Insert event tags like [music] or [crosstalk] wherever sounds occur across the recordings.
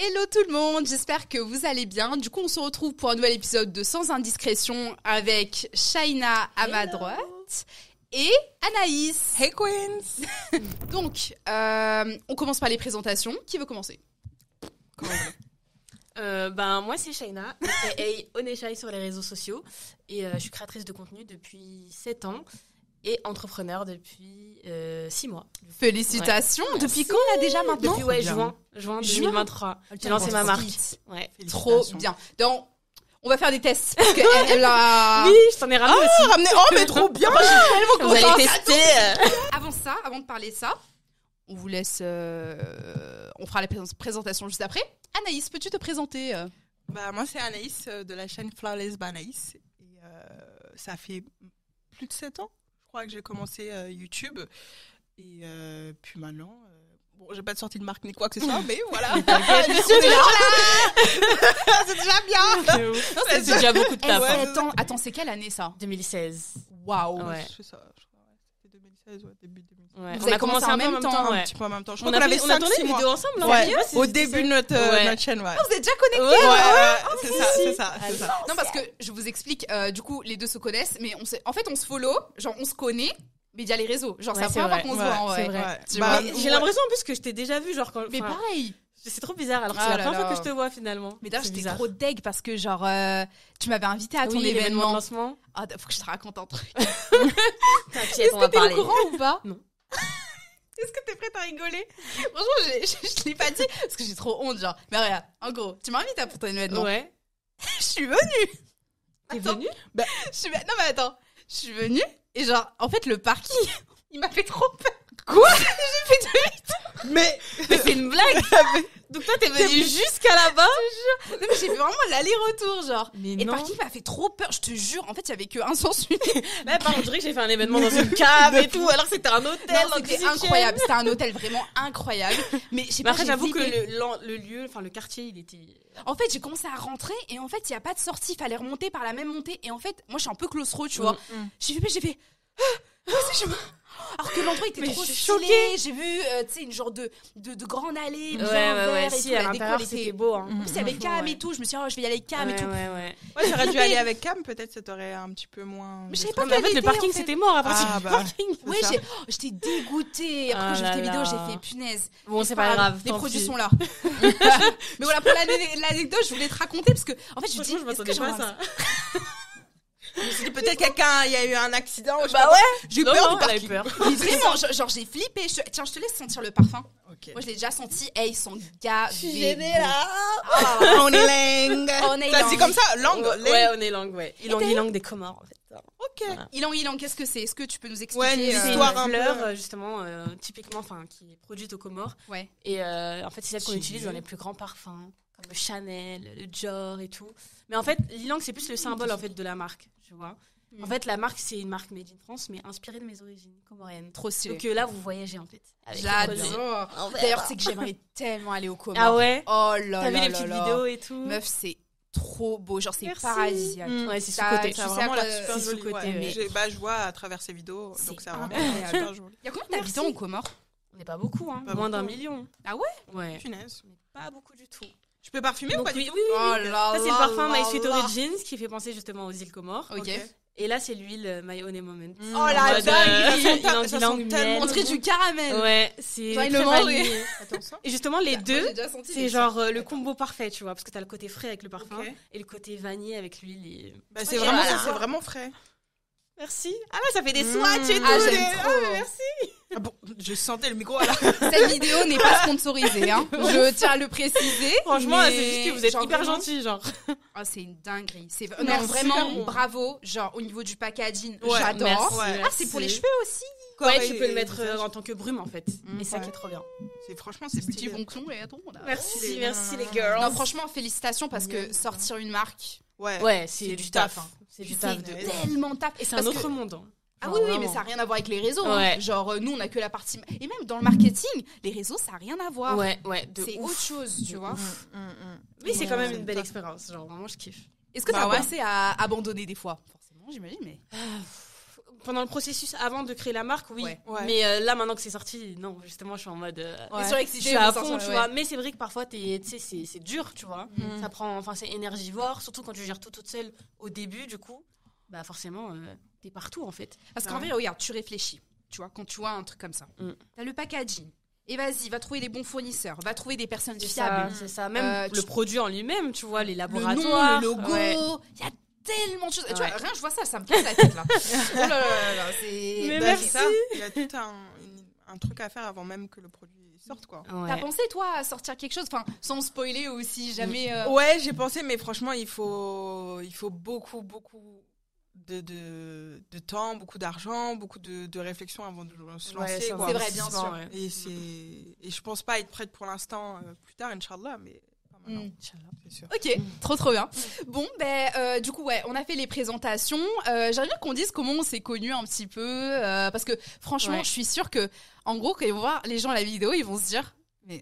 Hello tout le monde, j'espère que vous allez bien. Du coup, on se retrouve pour un nouvel épisode de Sans Indiscrétion avec Shaina à ma droite et Anaïs. Hey Queens [laughs] Donc, euh, on commence par les présentations. Qui veut commencer? Euh, ben, moi, c'est Shaina, [laughs] aka Oneshai sur les réseaux sociaux. Et euh, je suis créatrice de contenu depuis 7 ans et entrepreneur depuis 6 mois. Félicitations. Depuis quand là déjà maintenant Depuis ouais, juin, juin Juin 2023. J'ai lancé ma marque. Ouais. Trop bien. Donc, on va faire des tests parce que [laughs] elle, elle a... Oui, je t'en ai ramené aussi. Ramenez Oh mais trop bien [laughs] Vous allez tester. [laughs] Avant ça, avant de parler de ça, on vous laisse. euh, on fera la pré- présentation juste après. Anaïs, peux-tu te présenter euh? Bah moi c'est Anaïs euh, de la chaîne Flawless by Anaïs. Et euh, ça fait plus de 7 ans, crois que j'ai commencé euh, YouTube. Et euh, puis maintenant... euh, Bon, j'ai pas de sortie de marque ni quoi que ce soit, [laughs] mais voilà. je suis toujours là. [laughs] c'est déjà bien. [laughs] C'est déjà beaucoup de taf. hein. Attends, attends, c'est quelle année ça? 2016. Waouh Ouais. Je fais ça, je crois, ouais. C'était 2016, ouais, début 2016. Ouais. Vous On avez a commencé commencé en même même temps, temps. Un ouais. petit peu en même temps. Je On crois a, qu'on avait fait- on a 5 tourné 6 une vidéo ensemble, non Ouais, au début de notre, euh, Ouais. notre chaîne, ouais. Ah, Vous êtes déjà connectés Ouais, Ouais. ouais, c'est ça, si. c'est ça, c'est ça. Non, parce que je vous explique, euh, du coup, les deux se connaissent, mais on en fait, on se follow, genre, on se connaît, mais via les réseaux. Genre, Ouais, c'est la c'est première fois vrai. qu'on se voit en vrai. vrai. Bah, Mais J'ai l'impression en plus que je t'ai déjà vu, genre quand. Mais pareil. C'est trop bizarre, alors que Ah c'est la première fois que je te vois finalement. Mais d'ailleurs, j'étais trop deg parce que, genre, euh, tu m'avais invité à ton Oui, l'événement de événement. lancement. Ah, faut que je te raconte un truc. [laughs] T'inquiète, Est-ce que t'es au courant ou pas Non. [laughs] Est-ce que t'es prête à rigoler? Franchement, je, je l'ai pas dit parce que j'ai trop honte, genre. Mais regarde, en gros, tu m'as invité pour ton événement. Ouais. [laughs] Je suis venue. T'es Attends. venu Je suis... Non, mais attends. Je suis venue et genre, en fait, le parking, il m'a fait trop peur. Quoi? [laughs] J'ai fait demi Mais Mais c'est une blague [laughs] Donc toi, t'es venu jusqu'à là-bas? Non, mais j'ai fait vraiment l'aller-retour, genre. Mais Et le non. parking m'a fait trop peur, je te jure. En fait, il y avait que un sens unique. Là, [laughs] par contre, on dirait que j'ai fait un événement dans une cave et tout, alors que c'était un hôtel. C'était 18e. incroyable. C'était un hôtel vraiment incroyable. Mais je Mais pas, après, j'avoue que le, lieu, enfin le quartier, il était. En fait, j'ai commencé à rentrer et en fait, il y a pas de sortie. Il fallait remonter par la même montée. Et en fait, moi, je suis un peu claustro, tu vois. Mm. J'ai fait, j'ai fait. Ah, ah. Alors que l'endroit était Mais trop je stylé. J'ai vu, euh, tu sais, une genre de, de, de grande allée. Ouais, bien ouais, ouais. et Si, tout. à La déco, elle était- c'était beau. Hein. En plus, il y avait [laughs] cam ouais. et tout. Je me suis dit, oh, je vais y aller avec cam et Ouais, tout. ouais, ouais. Ouais, j'aurais dû aller avec Cam, peut-être ça t'aurait un petit peu moins. Mais je savais pas mais en fait, le parking, en fait. c'était mort à partir Ah, du bah. parking. Ouais, oh, j'étais dégoûtée. Après, Ah quand j'ai vu tes vidéos, j'ai fait punaise. Bon, c'est pas grave. Les produits sont là. [laughs] Mais voilà, pour l'ane- l'anecdote, je voulais te raconter parce que, en fait, je dis, Franchement, je est-ce que m'attendais [laughs] Je me suis dit peut-être quelqu'un, il y a eu un accident. je sais Bah pas ouais. quoi. J'ai eu peur non, du parking. peur. [laughs] Vraiment, genre, genre, j'ai flippé. Je- Tiens, je te laisse sentir le parfum. Ok. Moi, je l'ai déjà senti. Hey, ils sont gavés. Je suis gênée là. Ah. On est langue. On est Ça, langue. C'est comme ça, langue. Ouais, langue. ouais, on est langue, ouais. Ilang, t'es- Ilang des Comores, en fait. Ok. Voilà. Ilan, Ilan, qu'est-ce que c'est? Est-ce que tu peux nous expliquer Ouais, une euh, C'est histoire une un peu- fleur, euh, justement, euh, typiquement, enfin, qui est produite aux Comores. Ouais. Et euh, en fait, c'est celle qu'on utilise dans les plus grands parfums, comme le Chanel, le Dior et tout. Mais en fait, l'ilang, c'est plus le symbole en fait de la marque, tu vois. Mm. En fait, la marque, c'est une marque made in France, mais inspirée de mes origines comoriennes. Trop stylé. Donc euh, là, vous voyagez en fait. J'adore. D'ailleurs, c'est que j'aimerais [laughs] tellement aller au Comores. Ah ouais Oh là T'as là vu les petites là. vidéos et tout Meuf, c'est trop beau. Genre, c'est paradisiaque. Mm. Ouais, c'est Ça- sous-côté. C'est vraiment la super jolie. sous-côté, ouais. ouais. J'ai- Bah, je vois à travers ces vidéos, donc c'est vraiment [laughs] super joli. Il y a combien d'habitants au Comores On n'est pas beaucoup, hein. Pas Moins d'un million. Ah ouais? Ouais. Punaise. Mais pas beaucoup du tout. Je peux parfumer ou pas oui, du oui, tout oui, oui. Oh là Ça, c'est le parfum My Sweet. Origins qui fait penser justement aux îles Comores. Ok. Et là, c'est l'huile euh, My Honey Moment. Mm. Oh la dingue, euh, ça sent tellement On dirait du caramel. Ouais, c'est très vanillé. Et justement, les Moi, deux, c'est genre euh, le combo parfait, tu vois, parce que t'as le côté frais avec le parfum et le côté vanille avec l'huile. Et... Bah, c'est vraiment, voilà. c'est vraiment frais. Merci. Ah ouais, ça fait des Mmh. swatchs et tout. Ah, j'aime trop. Ah, merci. Bon, je sentais le micro la. [laughs] Cette vidéo n'est pas sponsorisée, hein. [laughs] Je tiens à le préciser. Franchement, mais c'est juste que vous êtes genre hyper vraiment- gentil, genre. Ah, c'est une dinguerie. C'est non, vraiment bon. bravo. Genre au niveau du packaging, Ouais, j'adore. Ouais. Ah, c'est pour les cheveux aussi? Ouais, tu et- peux le et mettre euh, en tant que brume en fait. Mm. Et ça Ouais. qui est trop bien. C'est franchement, c'est Petit stylé. fonction et attends. on a- Merci, merci les Non, girls. franchement, félicitations parce que sortir une marque, Ouais. Ouais, c'est du taf. taf. hein. C'est du taf de tellement taf. Et c'est un que- autre monde. Ah oui, oui, mais ça n'a rien à voir avec les réseaux. hein. Ouais. Genre, euh, nous, on a que la partie. Et même dans le marketing, les réseaux, ça n'a rien à voir. Ouais, ouais, C'est ouf. autre chose, tu De vois. Mm, mm, mm. Oui, c'est quand même une belle expérience. Genre, vraiment, je kiffe. Est-ce que Bah t'as ouais. pensé à abandonner des fois? Forcément, j'imagine, mais. pendant le processus avant de créer la marque, oui. Ouais. Ouais. Mais euh, là, maintenant que c'est sorti, non, justement, je suis en mode. euh, Ouais. Je suis à fond, sortir, tu ouais. vois. Mais c'est vrai que parfois, t'es- tu sais, c'est c'est dur, tu vois. Mm. Ça prend, enfin, c'est énergivore, surtout quand tu gères tout toute seule au début, du coup. Bah, forcément, euh, t'es partout, en fait. Parce qu'en vrai, regarde, tu réfléchis. Tu vois, quand tu vois un truc comme ça, Mm. t'as le packaging. Et vas-y, va trouver des bons fournisseurs, va trouver des personnes fiables. c'est ça. Même Euh, le tu- produit en lui-même, tu vois, les Le laboratoires. nom, le logo, ouais. il y a tellement de choses. Tu vois, rien, je vois ça, ça me casse la tête là. [laughs] oh là là là là, c'est. Mais Bah, merci. ça. Il y a tout un truc à faire avant même que le produit sorte, quoi. Ouais. T'as pensé toi à sortir quelque chose, enfin, sans spoiler ou si jamais. euh, Ouais, j'ai pensé, mais franchement, il faut, il faut beaucoup, beaucoup de, de, de temps, beaucoup d'argent, beaucoup de, de réflexion avant de se lancer. C'est vrai, bien sûr. ouais. Et, c'est, et je pense pas être prête pour l'instant, euh, plus tard, Inch'Allah, mais Mm. Sûr. Ok, trop trop bien. Bon, ben euh, du coup ouais, on a fait les présentations. Euh, J'aimerais bien qu'on dise comment on s'est connus un petit peu, euh, parce que franchement, Ouais. je suis sûre que, en gros, quand ils vont voir les gens la vidéo, ils vont se dire,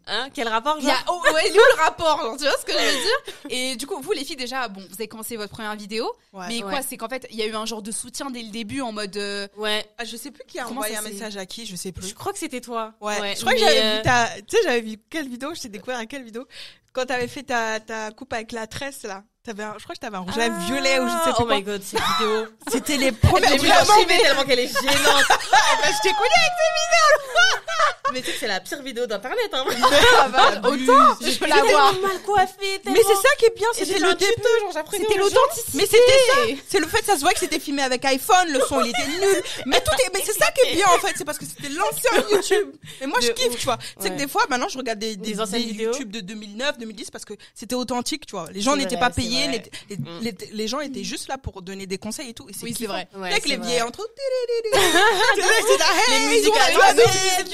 Hein, quel rapport, il y genre a, oh, ouais, il est où le rapport, genre, tu vois ce que je veux dire? Et du coup, vous les filles déjà, bon, vous avez commencé votre première vidéo, Ouais. mais Ouais. quoi, c'est qu'en fait, il y a eu un genre de soutien dès le début en mode, euh, Ouais. Ah, je sais plus qui a Comment envoyé un message à qui, je sais plus. Je crois que c'était toi. Ouais, je crois que mais, j'avais euh, vu ta, tu sais, j'avais vu quelle vidéo, je t'ai découvert à quelle vidéo Quand t'avais fait ta, ta coupe avec la tresse, là. Un, je crois que t'avais un rouge à lèvres violet ou je sais plus Oh quoi. my god, cette vidéo. [laughs] C'était les premières vidéos. archivée tellement qu'elle est gênante. [laughs] Bah, je t'ai connu [laughs] Mais tu sais que c'est la pire vidéo d'internet, hein. ça va, autant, je peux la voir. mal coiffée, Mais c'est ça qui est bien, c'était le début. C'était l'authenticité. Mais c'était ça. C'est le fait, ça se voit que c'était filmé avec iPhone, le son il était nul. Mais tout est, mais c'est ça qui est bien en fait, c'est parce que c'était l'ancien YouTube. Et moi je kiffe, tu vois. Tu sais que des fois, maintenant je regarde des, des. YouTube de 2009, 2010 parce que c'était authentique, tu vois. Les gens n'étaient pas c'est les, les, Mm. les, les gens étaient juste là pour donner des conseils et tout. Et Oui, c'est vrai. Ouais, Avec c'est les vieilles entre c'est la Les musiques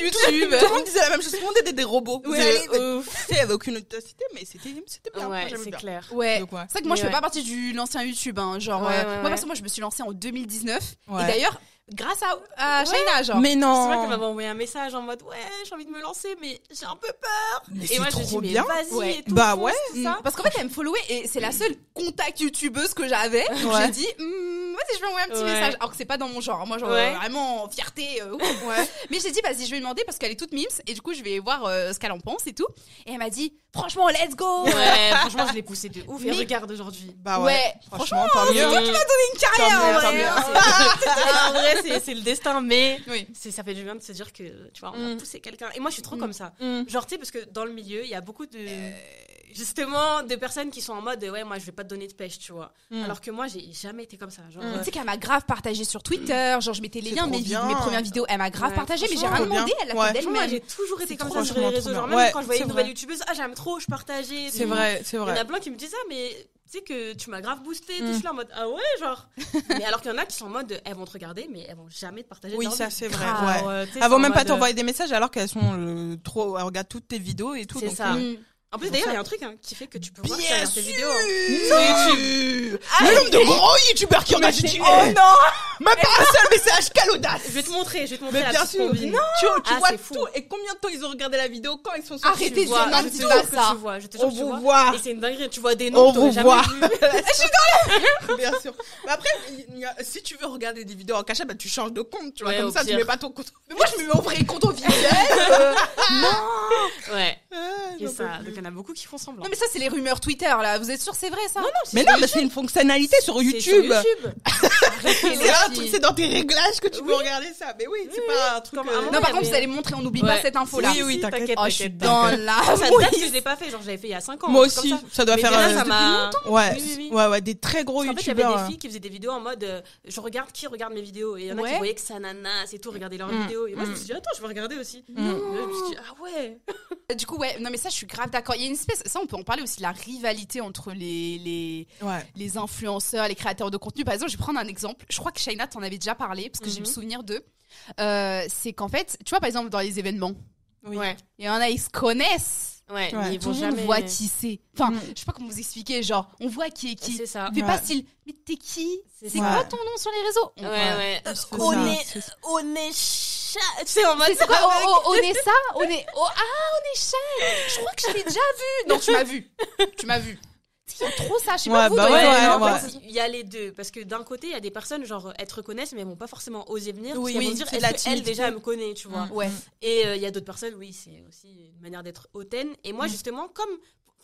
YouTube. Tout le monde disait la même chose, tout le monde était des robots. Il y avait aucune authenticité, mais c'était, c'était bien. Ouais, c'est clair. Ouais. Donc, ouais. C'est vrai que moi, je fais pas partie du l'ancien YouTube, hein, genre. Euh, moi, que moi, je me suis lancée en 2019. Ouais. Et d'ailleurs, grâce à, à Ouais. Shaina, genre. Mais C'est vrai qu'elle non. m'avait envoyé un message en mode ouais j'ai envie de me lancer mais j'ai un peu peur. Mais et moi je me trop dis mais bien. vas-y Ouais. et tout. Bah ouais. tout Mm. ça. Parce qu'en fait, elle me followait et c'est la seule contact youtubeuse que j'avais. Donc Ouais. j'ai dit, Hmm, vas-y, je vais envoyer un petit Ouais. message. Alors que c'est pas dans mon genre. Moi, genre, Ouais. euh, vraiment, fierté. euh. [laughs] Mais j'ai dit, vas-y, je vais lui demander parce qu'elle est toute mimes. Et du coup, je vais voir euh, ce qu'elle en pense et tout. Et elle m'a dit, franchement, let's go. Ouais franchement je l'ai poussé de ouf et Mais- regarde aujourd'hui. Bah Ouais, ouais. Franchement, tant mieux. C'est Une carrière, vrai. vrai c'est le destin mais Oui. ça fait du bien de se dire que tu vois on Mm. a poussé quelqu'un et moi je suis trop Mm. comme ça. Mm. Genre tu sais parce que dans le milieu il y a beaucoup de justement de personnes qui sont en mode ouais moi je vais pas te donner de pêche tu vois. Mm. Alors que moi j'ai jamais été comme ça. Genre Mm. Tu sais qu'elle m'a grave partagé sur Twitter, genre je mettais les liens mes, bien. mes premières vidéos, elle m'a grave Ouais, partagé, mais j'ai rien demandé, elle a Ouais. fait d'elle-même. j'ai toujours été comme ça sur les réseaux. Genre, même Ouais, quand je voyais une nouvelle vrai. youtubeuse, ah, j'aime trop, je partageais. C'est vrai, c'est Il y en vrai. a plein qui me disent ça, mais tu sais que tu m'as grave boosté. Mm. Je suis là en mode, ah ouais, genre. [laughs] mais alors qu'il y en a qui sont en mode, elles vont te regarder, mais elles vont jamais te partager. Oui, ça c'est vrai. Ouais. Elles vont c'est en même pas mode, t'envoyer des messages alors qu'elles sont euh, trop, elles regardent toutes tes vidéos et tout. C'est ça. euh, Mm. En plus, d'ailleurs, il y a un truc hein, qui fait que tu peux voir Bien tes vidéos. hein. Sur YouTube. Le nombre de gros youtubeurs qui c'est- YouTube. Oh non [laughs] Même pas un seul message, quelle audace Je vais te montrer, je vais te montrer Mais la bien petite sûr. combine. Tu, tu Ah, vois c'est fou. tout. Et combien de temps ils ont regardé la vidéo quand ils sont sortis Arrêtez vois, je non, te jure que ça. tu vois, je te On jure que tu vous vois. voit. Et c'est une dinguerie, tu vois des On noms que t'aurais vous jamais voit. vus. [laughs] Bien sûr. Mais après, a- si tu veux regarder des vidéos en cachet, bah, tu changes de compte, tu vois. Ouais, Comme ça, tu mets pas ton compte. Mais moi, je me mets au vrai compte officiel. [laughs] Ouais, Ah, c'est j'en peux ça. Y en a beaucoup qui font semblant. Non, mais ça, c'est les rumeurs Twitter, là. Vous êtes sûr, c'est vrai, ça Non, Mais non, mais c'est une fonctionnalité sur C'est YouTube. [laughs] C'est là, un truc, c'est dans tes réglages que tu peux regarder ça. Mais oui, c'est pas un truc. Comme euh, Non, par contre, vous allez montrer, on n'oublie pas cette info-là. Oui, oui, t'inquiète. Oh, je suis dans la Ça date mouise. que je l'ai pas fait, genre j'avais fait il y a 5 ans. Moi aussi, ça. doit faire. déjà, ça m'a. Ouais, ouais, ouais, des très gros Parce qu'en fait, il y avait youtubeurs. des filles qui faisaient des vidéos en mode euh, je regarde qui regarde mes vidéos. Et il y en a qui voyaient que ça nanas et tout, regarder leurs Mm. vidéos. Et moi, je me Mm. suis dit, attends, je vais regarder aussi. Mm. Et là, je me suis dit, ah ouais. [laughs] Du coup, ouais, non, mais ça, je suis grave d'accord. Il y a une espèce, ça, on peut en parler aussi, de la rivalité entre les, les, Ouais. les influenceurs, les créateurs de contenu. Par exemple, je vais prendre un exemple. Je crois que Shaina t'en avait déjà parlé, parce que j'ai le Mhm. souvenir d'eux. Euh, c'est qu'en fait, tu vois, par exemple, dans les événements, Oui. Ouais. il y en a, ils se connaissent. Ouais, Ouais. mais ils Tout le monde jamais. voit qui c'est. Enfin, Mm. je sais pas comment vous expliquer, genre, on voit qui est qui. C'est ça. Fais pas style, mais t'es qui? C'est quoi ton nom sur les réseaux? Ouais, ouais. On ça, est. On est chat. Tu sais, en mode. C'est quoi [laughs] On est [laughs] ça On est. Oh, ah, on est chat Je crois que je l'ai déjà vu Non, tu m'as vu. Tu m'as vu. Tu sais, Il y a trop ça. Je sais Ouais, pas vous, bah ouais, événements, ouais, il y a les deux. Parce que d'un côté, il y a des personnes, genre, elles te reconnaissent, mais elles vont pas forcément oser venir. Oui, parce oui, vont dire, elle, déjà, elle me connaît, tu vois. Mm. Ouais. Et euh, il y a d'autres personnes, oui, c'est aussi une manière d'être hautaine. Et Mm. moi, justement, comme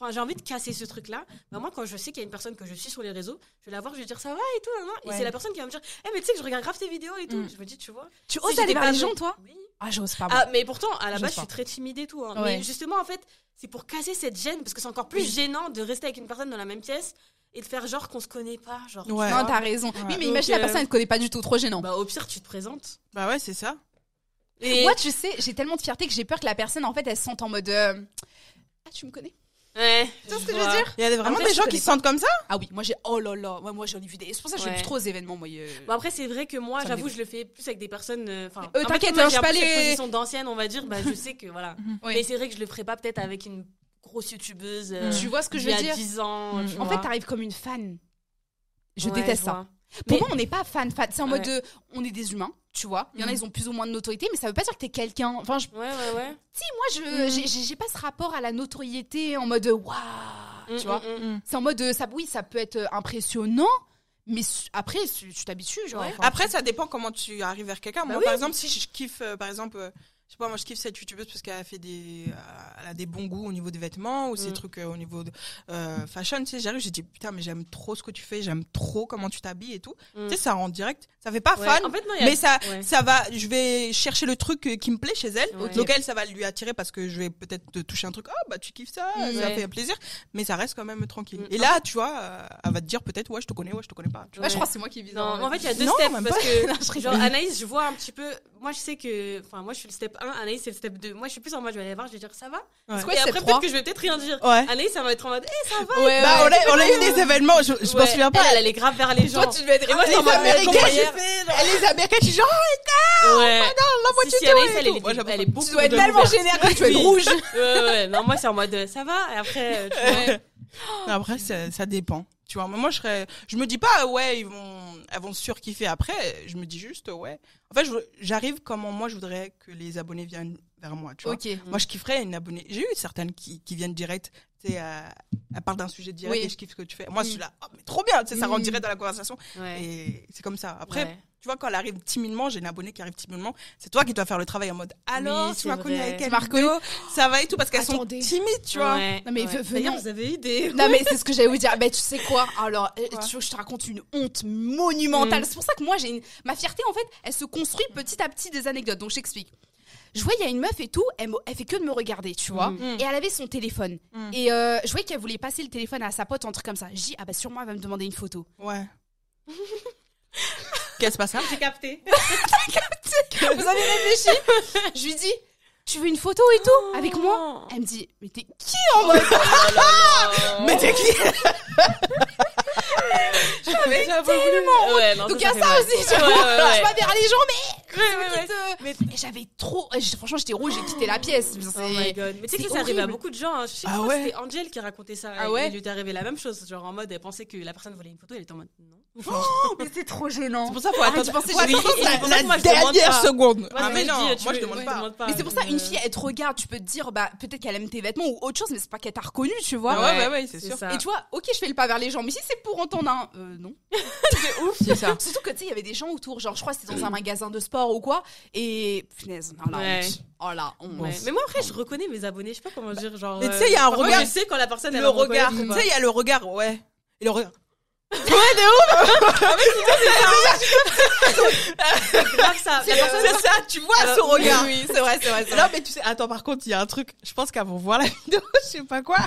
enfin, j'ai envie de casser ce truc-là, bah, moi, quand je sais qu'il y a une personne que je suis sur les réseaux, je vais la voir, je vais dire ça va et tout. Et Ouais. c'est la personne qui va me dire, eh, mais tu sais que je regarde grave tes vidéos et tout. Mm. Je me dis, tu vois. Tu oses aller vers pas les gens, toi? Oui. Ah, j'ose pas. moi. Ah, mais pourtant, à la base, je suis très timide et tout. hein. Ouais. Mais justement, en fait, c'est pour casser cette gêne, parce que c'est encore plus Oui. gênant de rester avec une personne dans la même pièce et de faire genre qu'on se connaît pas. Genre, tu Ouais. Non, t'as raison. Oui, mais Donc, imagine la euh, personne, elle te connaît pas du tout. Trop gênant. Bah, au pire, tu te présentes. Bah ouais, c'est ça. Et... Moi, tu sais, j'ai tellement de fierté que j'ai peur que la personne, en fait, elle se sente en mode. euh, Ah, tu me connais? Ouais. Tu vois ce que je veux dire Il y a vraiment Après, des gens qui se pas. sentent comme ça Ah oui, moi j'ai. Oh là là, ouais, moi j'en ai vu des. C'est pour ça que je vais plus trop aux événements, moi. euh. Bon, après, c'est vrai que moi, j'avoue, je le fais plus avec des personnes. euh, Enfin, Euh, t'inquiète, moi, hein, j'ai je cette aller- position d'ancienne, on va dire. Bah, je [laughs] sais que voilà. Oui. Mais c'est vrai que je le ferai pas peut-être avec une grosse youtubeuse. euh, Tu vois ce que je veux a dire 10 ans. Tu En vois. fait, t'arrives comme une fan. Je Ouais, déteste je ça. Pour Mais- moi, on n'est pas fan, fan. C'est en mode de, on est des humains, tu vois. Il y en a, Mhm. ils ont plus ou moins de notoriété, mais ça veut pas dire que t'es quelqu'un. Enfin, je- Ouais, ouais, ouais. si, moi, je, Mhm. j'ai- pas ce rapport à la notoriété en mode, waouh, Mm, tu vois. mm, mm. C'est en mode, ça, oui, ça peut être euh, impressionnant, mais après, tu tu t'habitues, genre. Ouais. Enfin, Après, ça dépend comment tu arrives vers quelqu'un. Bah Moi, oui. par exemple, si je kiffe, euh, par exemple, euh, je sais pas, moi, je kiffe cette youtubeuse parce qu'elle a fait des, elle a des bons goûts au niveau des vêtements ou ces Mm. trucs euh, au niveau de euh, fashion. Tu sais, j'arrive, j'ai dit putain, mais j'aime trop ce que tu fais, j'aime trop comment tu t'habilles et tout. Mm. Tu sais, ça rend direct. Ça fait pas Ouais, fan, En fait, non, a- mais ça, ouais. ça va. Je vais chercher le truc euh, qui me plaît chez elle. Ouais. Donc elle, ça va lui attirer parce que je vais peut-être te toucher un truc. Oh bah tu kiffes ça, Mm. ça fait plaisir. Mais ça reste quand même tranquille. Et là, tu vois, elle va te dire peut-être ouais, je te connais, ouais, je te connais pas. tu vois. je crois que c'est moi qui vis Non, en fait, il y a deux Non, steps parce pas. que [laughs] genre Anaïs, je vois un petit peu. Moi, je sais que, enfin, moi, je suis le step 1, Anaïs c'est le step 2. Moi, je suis plus en mode, je vais aller voir, je vais dire ça va? Ouais. quoi, Et après, 3? peut-être que je vais peut-être rien dire. Ouais. Anaïs, ça va être en mode, eh, ça va. Ouais, Bah, ouais. on, a, on a eu des événements, je, je m'en souviens pas. Elle, elle allait grave vers les gens. Toi, tu devais être. Et moi, les j'étais en mode, Américains, comment j'ai hier fait, genre, les Américains, qui genre, Ouais. la Si, si, moitié elle, est- beaucoup Tu dois être tellement généreux, tu dois être rouge. Ouais, ouais. Non, moi, c'est en mode, ça va. Et après, euh, tu [laughs] vois. Après, ça, ça dépend. Tu vois, moi, je serais, je me dis pas, ouais, ils vont, elles vont surkiffer après. Je me dis juste, ouais. En fait, j'arrive comment moi, je voudrais que les abonnés viennent vers moi, tu vois. Ok. Moi, je kifferais une abonnée. J'ai eu certaines qui, qui viennent direct. Tu sais, elle parle d'un sujet direct Oui. et je kiffe ce que tu fais. Moi, je suis là, oh, mais trop bien, tu sais, ça rentre Mm. direct dans la conversation. Ouais. Et c'est comme ça. Après, Ouais. Tu vois, quand elle arrive timidement, j'ai une abonnée qui arrive timidement, c'est toi qui dois faire le travail en mode, alors, Oui, tu m'as connu avec reconnu vidéo? Ça va et tout, parce qu'elles sont timides, tu vois. Ouais, Non, mais ouais. vous avez eu des. Non mais c'est ce que j'allais vous dire. Ben tu sais quoi? Alors euh, Quoi tu veux que je te raconte une honte monumentale. Mm. C'est pour ça que moi j'ai une... ma fierté en fait, elle se construit petit à petit des anecdotes. Donc j'explique. Je voyais il y a une meuf et tout, elle, elle fait que de me regarder, tu vois. Mm. Et elle avait son téléphone. Mm. Et euh, je voyais qu'elle voulait passer le téléphone à sa pote, un truc comme ça. Je dis ah bah sûrement elle va me demander une photo. Ouais. [laughs] Qu'est-ce qui se passe J'ai [laughs] capté. Vous avez réfléchi Je lui dis tu veux une photo et tout avec moi Elle me dit mais t'es qui en mode [laughs] Mais t'es qui [laughs] Mais tellement. Ouais, non, Donc il y a ça mal. aussi. Tu Ouais, vois. ouais. Je vais vers les gens mais Et j'avais trop. Franchement, j'étais rouge, j'ai quitté la pièce. Oh my god. Mais tu sais c'est que ça arrive à beaucoup de gens. hein. Je sais Ah c'était Angel qui racontait ça. Ah ouais Il lui est arrivé la même chose. Genre en mode, elle pensait que la personne voulait une photo, elle était en mode non. Oh, mais c'est trop gênant. C'est pour ça qu'il faut attendre, tu pensais que la, la dernière seconde. Ah mais non, tu moi je demande pas. Mais c'est pour ça, une euh, fille, elle te regarde, tu peux te dire, bah, peut-être qu'elle aime tes vêtements ou autre chose, mais c'est pas qu'elle t'a reconnu, tu vois. Ah ouais, ouais, ouais, c'est sûr. ça. Et tu vois, ok, je fais le pas vers les gens, mais si c'est pour entendre un. Euh, non. [laughs] C'est ouf, c'est ça. Surtout que tu sais, il y avait des gens autour, genre, je crois que c'était dans un magasin de sport ou quoi, et. Punaise, oh la Ouais. Oh. Ouais. Mais moi après, je reconnais mes abonnés. Je sais pas comment dire. Genre. Mais tu sais, il y a un parfois, regard- Je sais quand la personne elle Le regard. Tu sais, il y a le regard, ouais. Et le regard. Grave [laughs] [laughs] ça. La personne. C'est ça, tu vois Alors, son regard. Oui, c'est vrai, c'est vrai, c'est Non, vrai. mais tu sais, attends, par contre, il y a un truc. Je pense qu'elles vont voir la vidéo, [laughs] je sais pas quoi.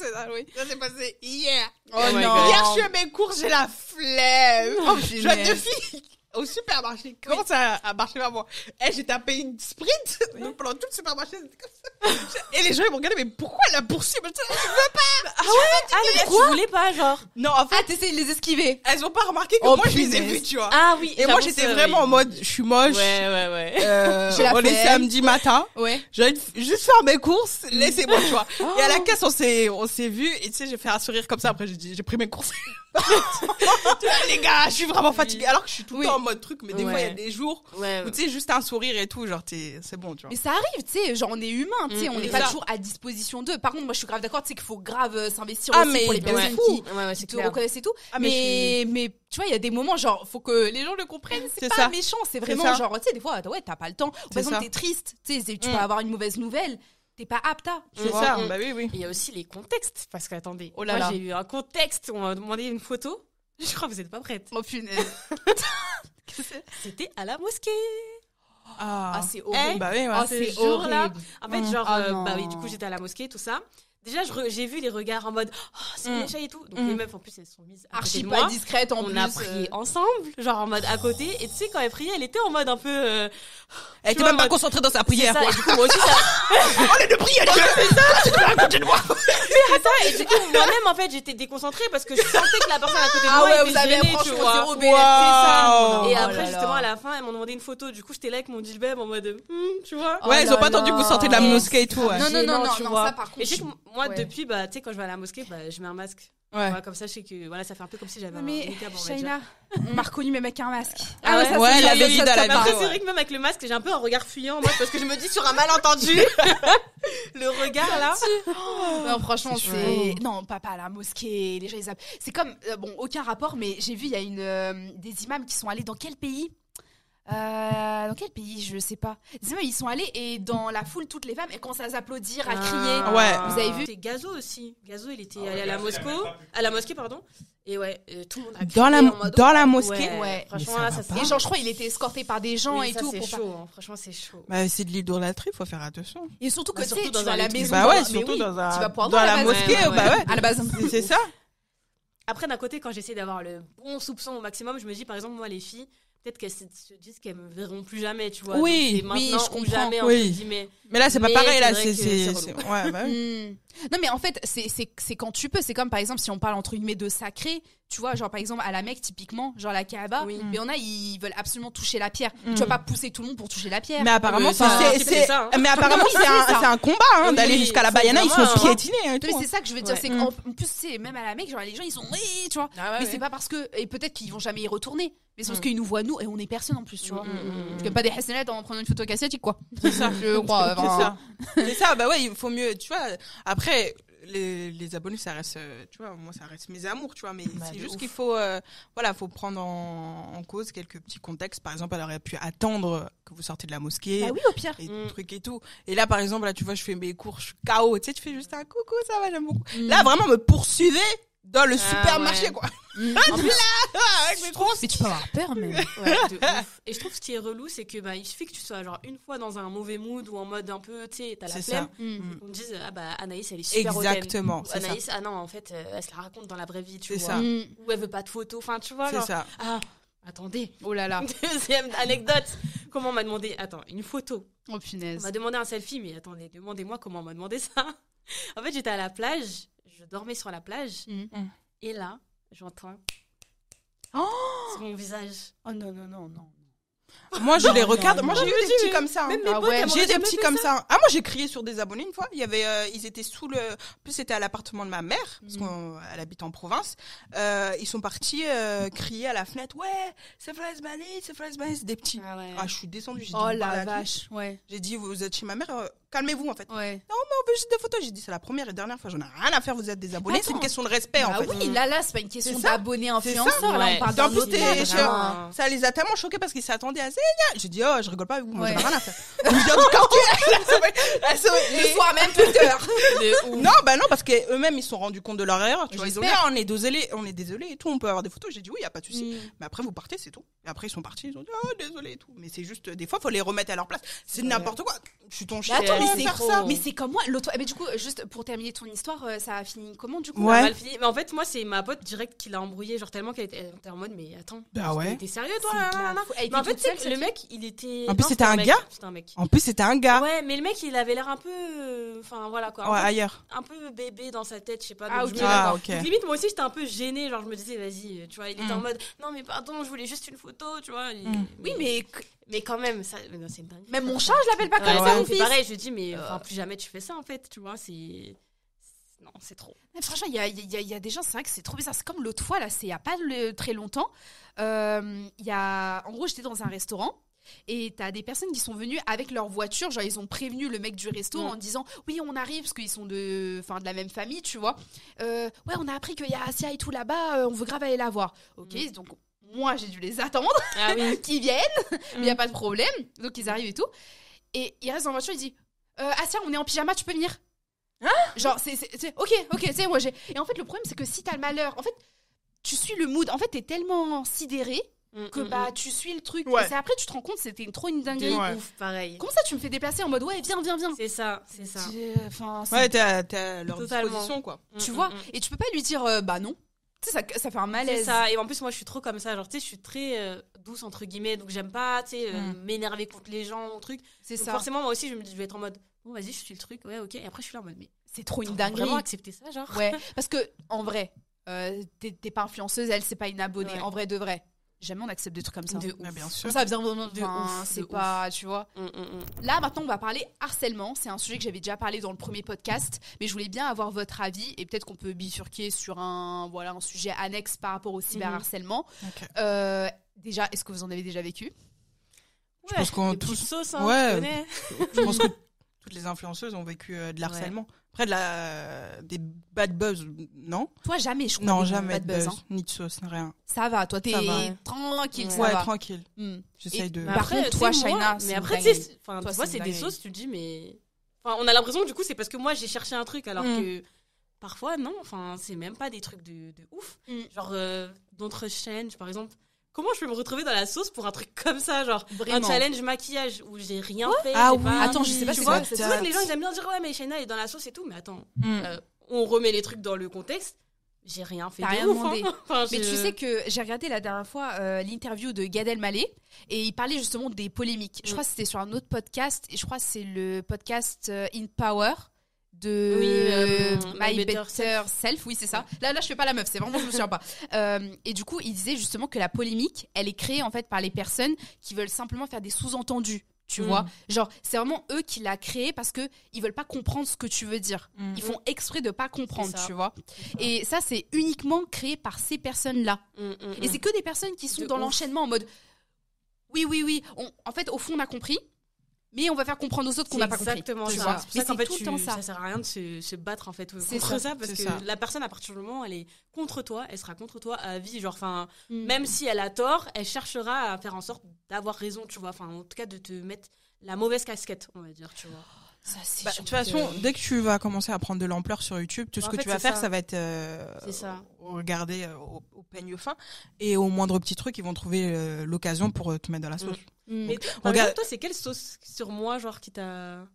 C'est ça, oui. Ça s'est passé hier. Oh, my non. God. Hier, je fais mes courses, j'ai la flemme. Oh, je vois deux filles au supermarché. Comment ça a marché vers moi Eh, j'ai tapé une sprint. Donc, pendant tout le supermarché, c'était comme ça. Et les gens, ils m'ont regardé, mais pourquoi elle a poursuivi Je dis, Ah mais tu voulais pas genre? Non, en fait, Ah, t'essayes de les esquiver. elles ont pas remarqué que Oh, moi, je les ai vues, tu vois. Ah oui. Et moi, j'étais vraiment oui. en mode, je suis moche. Ouais ouais ouais. Euh, [laughs] J'ai la on est samedi matin. Ouais. De juste faire mes courses, laissez-moi, tu vois. [laughs] Et à la caisse, on s'est, on s'est vu, et tu sais, j'ai fait un sourire comme ça, après j'ai dit, j'ai pris mes courses. [laughs] les gars, je suis vraiment fatiguée, alors que je suis tout le Oui. temps en mode truc, mais des fois, il y a des jours Ouais. où, tu sais, juste un sourire et tout, genre, t'es, c'est bon, tu vois. Mais ça arrive, tu sais, genre on est humain, tu sais, Mm, on n'est mm. pas Ça. toujours à disposition d'eux. Par contre, moi je suis grave d'accord, tu sais qu'il faut grave euh, s'investir Ah, aussi mais pour les personnes ouais. qui Ouais, ouais, c'est te clair. reconnaissent et tout. Ah, mais mais, mais, tu vois, il y a des moments, genre, faut que les gens le comprennent. C'est pas ça. méchant, c'est vraiment genre, tu sais, des fois, ouais, t'as pas le temps. Ou Par exemple, t'es triste, tu sais, tu Mm. peux avoir une mauvaise nouvelle, t'es pas apte à. C'est ça, bah oui, oui. Il y a aussi les contextes, parce que attendez, Oh là moi là. j'ai eu un contexte où on m'a demandé une photo. Je crois que vous n'êtes pas prête. Oh punaise. [laughs] C'était à la mosquée. Ah, Ah, c'est horrible. bah oui. Ah, c'est jour-là. horrible. En fait, genre, Ah euh, bah oui, du coup, j'étais à la mosquée, tout ça. Déjà, je re- j'ai vu les regards en mode, oh, c'est Mm. une échelle et tout. Donc, Mm. les meufs, en plus, elles sont mises à côté Archi de pas moi. discrète en On plus. a euh. prié ensemble, genre en mode à côté. Et tu sais, quand elle priait, elle était en mode un peu. euh, Elle était vois, même pas mode- concentrée dans sa prière. ça. quoi. Et du coup, moi aussi, ça. [laughs] Oh, les deux prières, les deux c'est ça. Et du coup, moi-même, en fait, j'étais déconcentrée parce que je sentais que la personne à côté de Ah moi ouais, était vous avez gênée, tu franchement vois. zéro ça. Wow. Et Oh après, justement, à la fin, elles m'ont demandé une photo. Du coup, j'étais là avec mon dilbeb en mode, hmm, tu vois. Oh Ouais, ils ont là pas attendu que vous sortez de la mosquée et tout. ouais. Non, non, non, non, ça par contre. Moi, Ouais. depuis, bah, tu sais, quand je vais à la mosquée, bah, je mets un masque. Ouais. Voilà, comme ça, je sais que voilà, ça fait un peu comme si j'avais un Mais niqab. Shaina, on m'a reconnu même avec un masque. Ah ouais, ça, Ouais, c'est la vérité à la c'est vrai que même avec le masque, j'ai un peu un regard fuyant, moi, parce que je me dis sur un malentendu. [laughs] le regard, là. [laughs] Non, franchement, C'est. Non, pas, pas à la mosquée. Les gens, ils C'est comme. euh, bon, aucun rapport, mais j'ai vu, il y a une, euh, des imams qui sont allés dans quel pays? Euh, dans quel pays Je sais pas. Imams, ils sont allés et dans la foule, toutes les femmes, elles commencent à applaudir, à crier. Ah. Ouais. Vous avez vu C'est Gazo aussi. Gazo, il était allé à la mosquée. À la mosquée, pardon. Et ouais, euh, tout le monde a crié Dans la, en mode, dans la mosquée Ouais, Ouais. Franchement, ça. Et genre, je crois, il était escorté par des gens et ça, tout. c'est chaud. hein. Franchement, c'est chaud. Bah, c'est de l'idolâtrie, faut faire attention. Et surtout que Bah, tu sais, surtout tu dans vas à un la maison. Bah ouais, surtout dans un- Tu vas pouvoir dans la mosquée, bah ouais. [laughs] À la base. C'est ça Après, d'un côté, quand j'essaie d'avoir le bon soupçon au maximum, je me dis, par exemple, moi, les filles, peut-être qu'elles se se disent qu'elles me verront plus jamais, tu vois. Oui, Donc, je ou comprends. jamais, Oui. guillemets. Mais là, c'est pas Mais pareil, là, vrai c'est. que c'est- c'est c'est- relou. Ouais, bah oui. Hmm. Non, mais en fait, c'est- c'est c'est quand tu peux. C'est comme par exemple, si on parle entre guillemets de sacré, tu vois, genre par exemple à la Mecque, typiquement, genre la Kaaba, Oui. mais on a, ils veulent absolument toucher la pierre. Mm. Tu vas pas pousser tout le monde pour toucher la pierre. Mais apparemment, mais c'est- ça, c'est- c'est c'est. ça, hein. Mais apparemment, [laughs] Oui, c'est c'est un ça. c'est un combat, hein, Oui, d'aller jusqu'à la Bayana, ils hein. tout, mais hein. c'est ça que je veux dire, Ouais. c'est qu'en en plus, c'est même à la Mecque, genre les gens ils sont, oui, tu vois. Ah mais c'est pas parce que, et peut-être qu'ils vont jamais y retourner, mais c'est parce Mm. qu'ils nous voient nous et on est personne en plus, tu vois. Mm, mm, mm, Parce que pas des hasselnettes en prenant une photo asiatique, quoi. C'est ça. [laughs] Je crois. C'est ça. C'est ça, bah ouais, il faut mieux, tu vois. Après, les, les abonnés, ça reste, euh, tu vois, moi, ça reste mes amours, tu vois, mais Bah, c'est juste qu'il faut, euh, voilà, faut prendre en, en cause quelques petits contextes. Par exemple, elle aurait pu attendre que vous sortez de la mosquée. Bah oui, au pire. Et Mm. trucs et tout. Et là, par exemple, là, tu vois, je fais mes cours, je suis KO. Tu sais, tu fais juste un coucou, ça va, j'aime beaucoup. Là, vraiment, me poursuivez dans le Ah, supermarché, ouais. quoi. Mm. [laughs] En plus, Avec mes grosses mais tu peux avoir peur, mais. Ouais, de ouf. Et je trouve ce qui est relou, c'est que bah, il suffit que tu sois genre une fois dans un mauvais mood ou en mode un peu, tu sais, t'as la C'est flemme. ça. Mm. On me dise, ah bah Anaïs, elle est super hautaine. Exactement, Ou c'est ça. Anaïs, ah non, en fait, euh, elle se la raconte dans la vraie vie, tu C'est vois. ça. Mm. Ou elle veut pas de photos, enfin, tu vois. C'est genre, ça. Ah, attendez. Oh là là. [laughs] Deuxième anecdote. Comment on m'a demandé, attends, une photo. Oh On punaise. m'a demandé un selfie, mais attendez, demandez-moi comment on m'a demandé ça. [laughs] En fait, j'étais à la plage, je dormais sur la plage, Mm. et là, j'entends Oh sur mon visage. Oh non, non, non, non. Moi, je Non, les regarde. non. Moi, j'ai eu des petits comme ça. hein. Ah ouais. J'ai des petits comme ça. ça. Ah moi j'ai crié sur des abonnés une fois. Il y avait, euh, ils étaient sous le, en plus c'était à l'appartement de ma mère parce Mhm. qu'elle habite en province. Euh, ils sont partis euh, crier à la fenêtre. Ouais, c'est Flash Bunny, c'est Flash Bunny, c'est des petits. Ah ouais. Ah je suis descendue. J'ai dit, Oh la vache. Ouais. J'ai dit vous êtes chez ma mère. Calmez-vous en fait. Ouais. Non mais on veut juste des photos. J'ai dit c'est la première et dernière fois. J'en ai rien à faire. Vous êtes des abonnés. C'est une question de respect en Bah fait. oui, là, là, c'est pas une question ça. d'abonnés ça. influenceurs. Là, on parle En d'un. Ça les a tellement choqués parce qu'ils s'attendaient à Zénia. J'ai dit oh je rigole pas avec vous. Moi j'en ai rien à faire. Du quartier. [laughs] [laughs] Sont- Le soir même, Twitter. Non, bah non, parce qu'eux-mêmes, ils se sont rendus compte de leur erreur. Tu vois, ils ont dit, ah, on est désolé, on est désolé et tout, on peut avoir des photos. J'ai dit, oui, y a pas de souci. Mm. Mais après, vous partez, c'est tout. Et après, ils sont partis, ils ont dit, oh, désolé et tout. Mais c'est juste, des fois, faut les remettre à leur place. C'est n'importe quoi. Je suis ton chien. Mais c'est trop. Mais comme moi, l'autre. eh ben, du coup, juste pour terminer ton histoire, euh, ça a fini comment du coup Ouais. mal fini. Mais en fait, moi, c'est ma pote direct qui l'a embrouillé, genre tellement qu'elle était, en mode, mais attends. Bah ouais. T'es sérieux, toi là, là, là Elle Mais en fait, seule, le mec, il était. En plus, c'était un gars C'était un mec. En plus, c'était un gars. Ouais, mais le mec, il avait l'air un peu. euh, Enfin, voilà quoi. Ouais, ailleurs. un peu bébé dans sa tête, je sais pas. Ah, ok. Ah. Donc, limite, moi aussi, j'étais un peu gênée. Genre, je me disais, vas-y, tu vois, il était Mm. en mode, non, mais pardon, je voulais juste une photo, tu vois. Mm. Oui, mais Mais quand même, ça, c'est une dinguerie. même mon chat, je l'appelle pas comme Ouais, ça, mon fils. pareil, je lui dis, mais Euh. enfin, plus jamais tu fais ça, en fait, tu vois, c'est. Non, c'est trop. Mais franchement, il y a, y a- y a des gens, c'est vrai que c'est trop bizarre. C'est comme l'autre fois, là, c'est il y a pas le- très longtemps. Euh, y a, en gros, j'étais dans un restaurant Et t'as des personnes qui sont venues avec leur voiture, genre ils ont prévenu le mec du resto en disant oui on arrive parce qu'ils sont de, enfin de la même famille, tu vois. Euh, ouais on a appris qu'il y a Asia et tout là-bas, euh, on veut grave aller la voir. Ok Mm. donc moi j'ai dû les attendre Ah oui. [laughs] qu'ils viennent, mais il Mm. y a pas de problème. Donc ils arrivent et tout. Et il reste dans la voiture, il dit euh, Asia on est en pyjama, tu peux venir. Genre c'est c'est- c'est- ok ok tu sais moi j'ai et en fait le problème c'est que si t'as le malheur en fait tu suis le mood en fait t'es tellement sidéré Mm, que mm, bah mm. tu suis le truc Ouais. et c'est après tu te rends compte que c'était trop une dinguerie Ouais. ouf, pareil. comment ça tu me fais déplacer en mode ouais viens viens viens C'est ça, c'est ça. Enfin c'est- Ouais, t'es à, t'es à leur Totalement. disposition, quoi. tu Mm, vois mm, mm. et tu peux pas lui dire euh, bah non tu sais ça, ça fait un malaise ça. Et en plus, moi, je suis trop comme ça. Genre, tu sais, je suis très euh, douce, entre guillemets. Donc, j'aime pas, tu sais, euh, Mm. m'énerver contre les gens, ou truc. c'est ça forcément, moi aussi, je me dis, je vais être en mode, bon, vas-y, je suis le truc. Ouais, ok. Et après, je suis là en mode, mais. c'est trop une dinguerie Vraiment accepter ça, genre? ouais [laughs] parce que en vrai euh, t'es t'es pas influenceuse elle c'est pas une abonnée Ouais. en vrai de vrai jamais on accepte des trucs comme ça De ouf. bien sûr. comme ça bien De enfin, ouf, c'est pas tu vois Mm, mm, mm. Là, maintenant, on va parler harcèlement. C'est un sujet que j'avais déjà parlé dans le premier podcast, mais je voulais bien avoir votre avis et peut-être qu'on peut bifurquer sur un, voilà, un sujet annexe par rapport au cyberharcèlement. Ok. Euh, déjà, est-ce que vous en avez déjà vécu? Ouais, pense qu'on tous- sauces, hein, Ouais. Je pense que [laughs] toutes les influenceuses ont vécu euh, de l'harcèlement. Après, de la... des bad buzz, non? Toi, jamais, je crois. Non, jamais bad buzz, hein. ni de sauce, rien. Ça va, toi, t'es Ça va. tranquille, Ouais. ça ouais, va. tranquille. Hmm. J'essaye de... Par contre, tu toi, Shaina, c'est mais après, tu vois, c'est des sauces, tu te dis, mais. Enfin, on a l'impression que du coup, c'est parce que moi, j'ai cherché un truc, alors Mm. que parfois, non, enfin, c'est même pas des trucs de, de ouf. Mm. Genre, euh, d'autres chaînes, par exemple. Comment je peux me retrouver dans la sauce pour un truc [laughs] comme ça, genre Vraiment. un challenge maquillage où j'ai rien fait Ah oui. pas- Attends, je sais pas tu vois, c'est vrai que les gens ils aiment bien dire ouais mais Shaina est dans la sauce et tout, mais attends, Mm. euh, on remet les trucs dans le contexte. J'ai rien fait. T'as de rien ouf, demandé. hein. [laughs] Enfin, Mais tu sais que j'ai regardé la dernière fois euh, l'interview de Gad Elmaleh et il parlait justement des polémiques. Je Mm. crois que c'était sur un autre podcast et je crois que c'est le podcast euh, In Power de Oui, euh, My My Better, Better Self. Oui, c'est ça. Là, là, je fais pas la meuf. C'est vraiment, je me souviens pas. [laughs] Euh, et du coup, il disait justement que la polémique, elle est créée en fait par les personnes qui veulent simplement faire des sous-entendus. Tu Mm. vois, genre c'est vraiment eux qui l'a créé parce que ils veulent pas comprendre ce que tu veux dire. Mm. Ils font exprès de pas comprendre, tu vois. Et ça, c'est uniquement créé par ces personnes-là. Mm, Et c'est que des personnes qui sont De dans l'enchaînement en mode oui, oui, oui. On- en fait, au fond, on a compris, mais on va faire comprendre aux autres qu'on n'a pas compris. exactement ça. C'est ça c'est fait, tout le temps ça. ça sert à rien de se, se battre en fait contre ça, ça, parce que ça. la personne à partir du moment où elle est contre toi, elle sera contre toi à vie. Genre, enfin, Mm. même si elle a tort, elle cherchera à faire en sorte d'avoir raison, tu vois. Enfin, en tout cas, de te mettre la mauvaise casquette, on va dire, tu vois. Ça, Bah, de toute façon, dès que tu vas commencer à prendre de l'ampleur sur YouTube, tout ce En que fait, tu vas faire, ça. ça, va être euh, C'est ça. regarder euh, au, au peigne fin et au moindre petit truc, ils vont trouver euh, l'occasion pour euh, te mettre dans la sauce. Mm. Mais toi, par Regarde- toi, c'est quelle sauce sur moi, genre, qui t'a.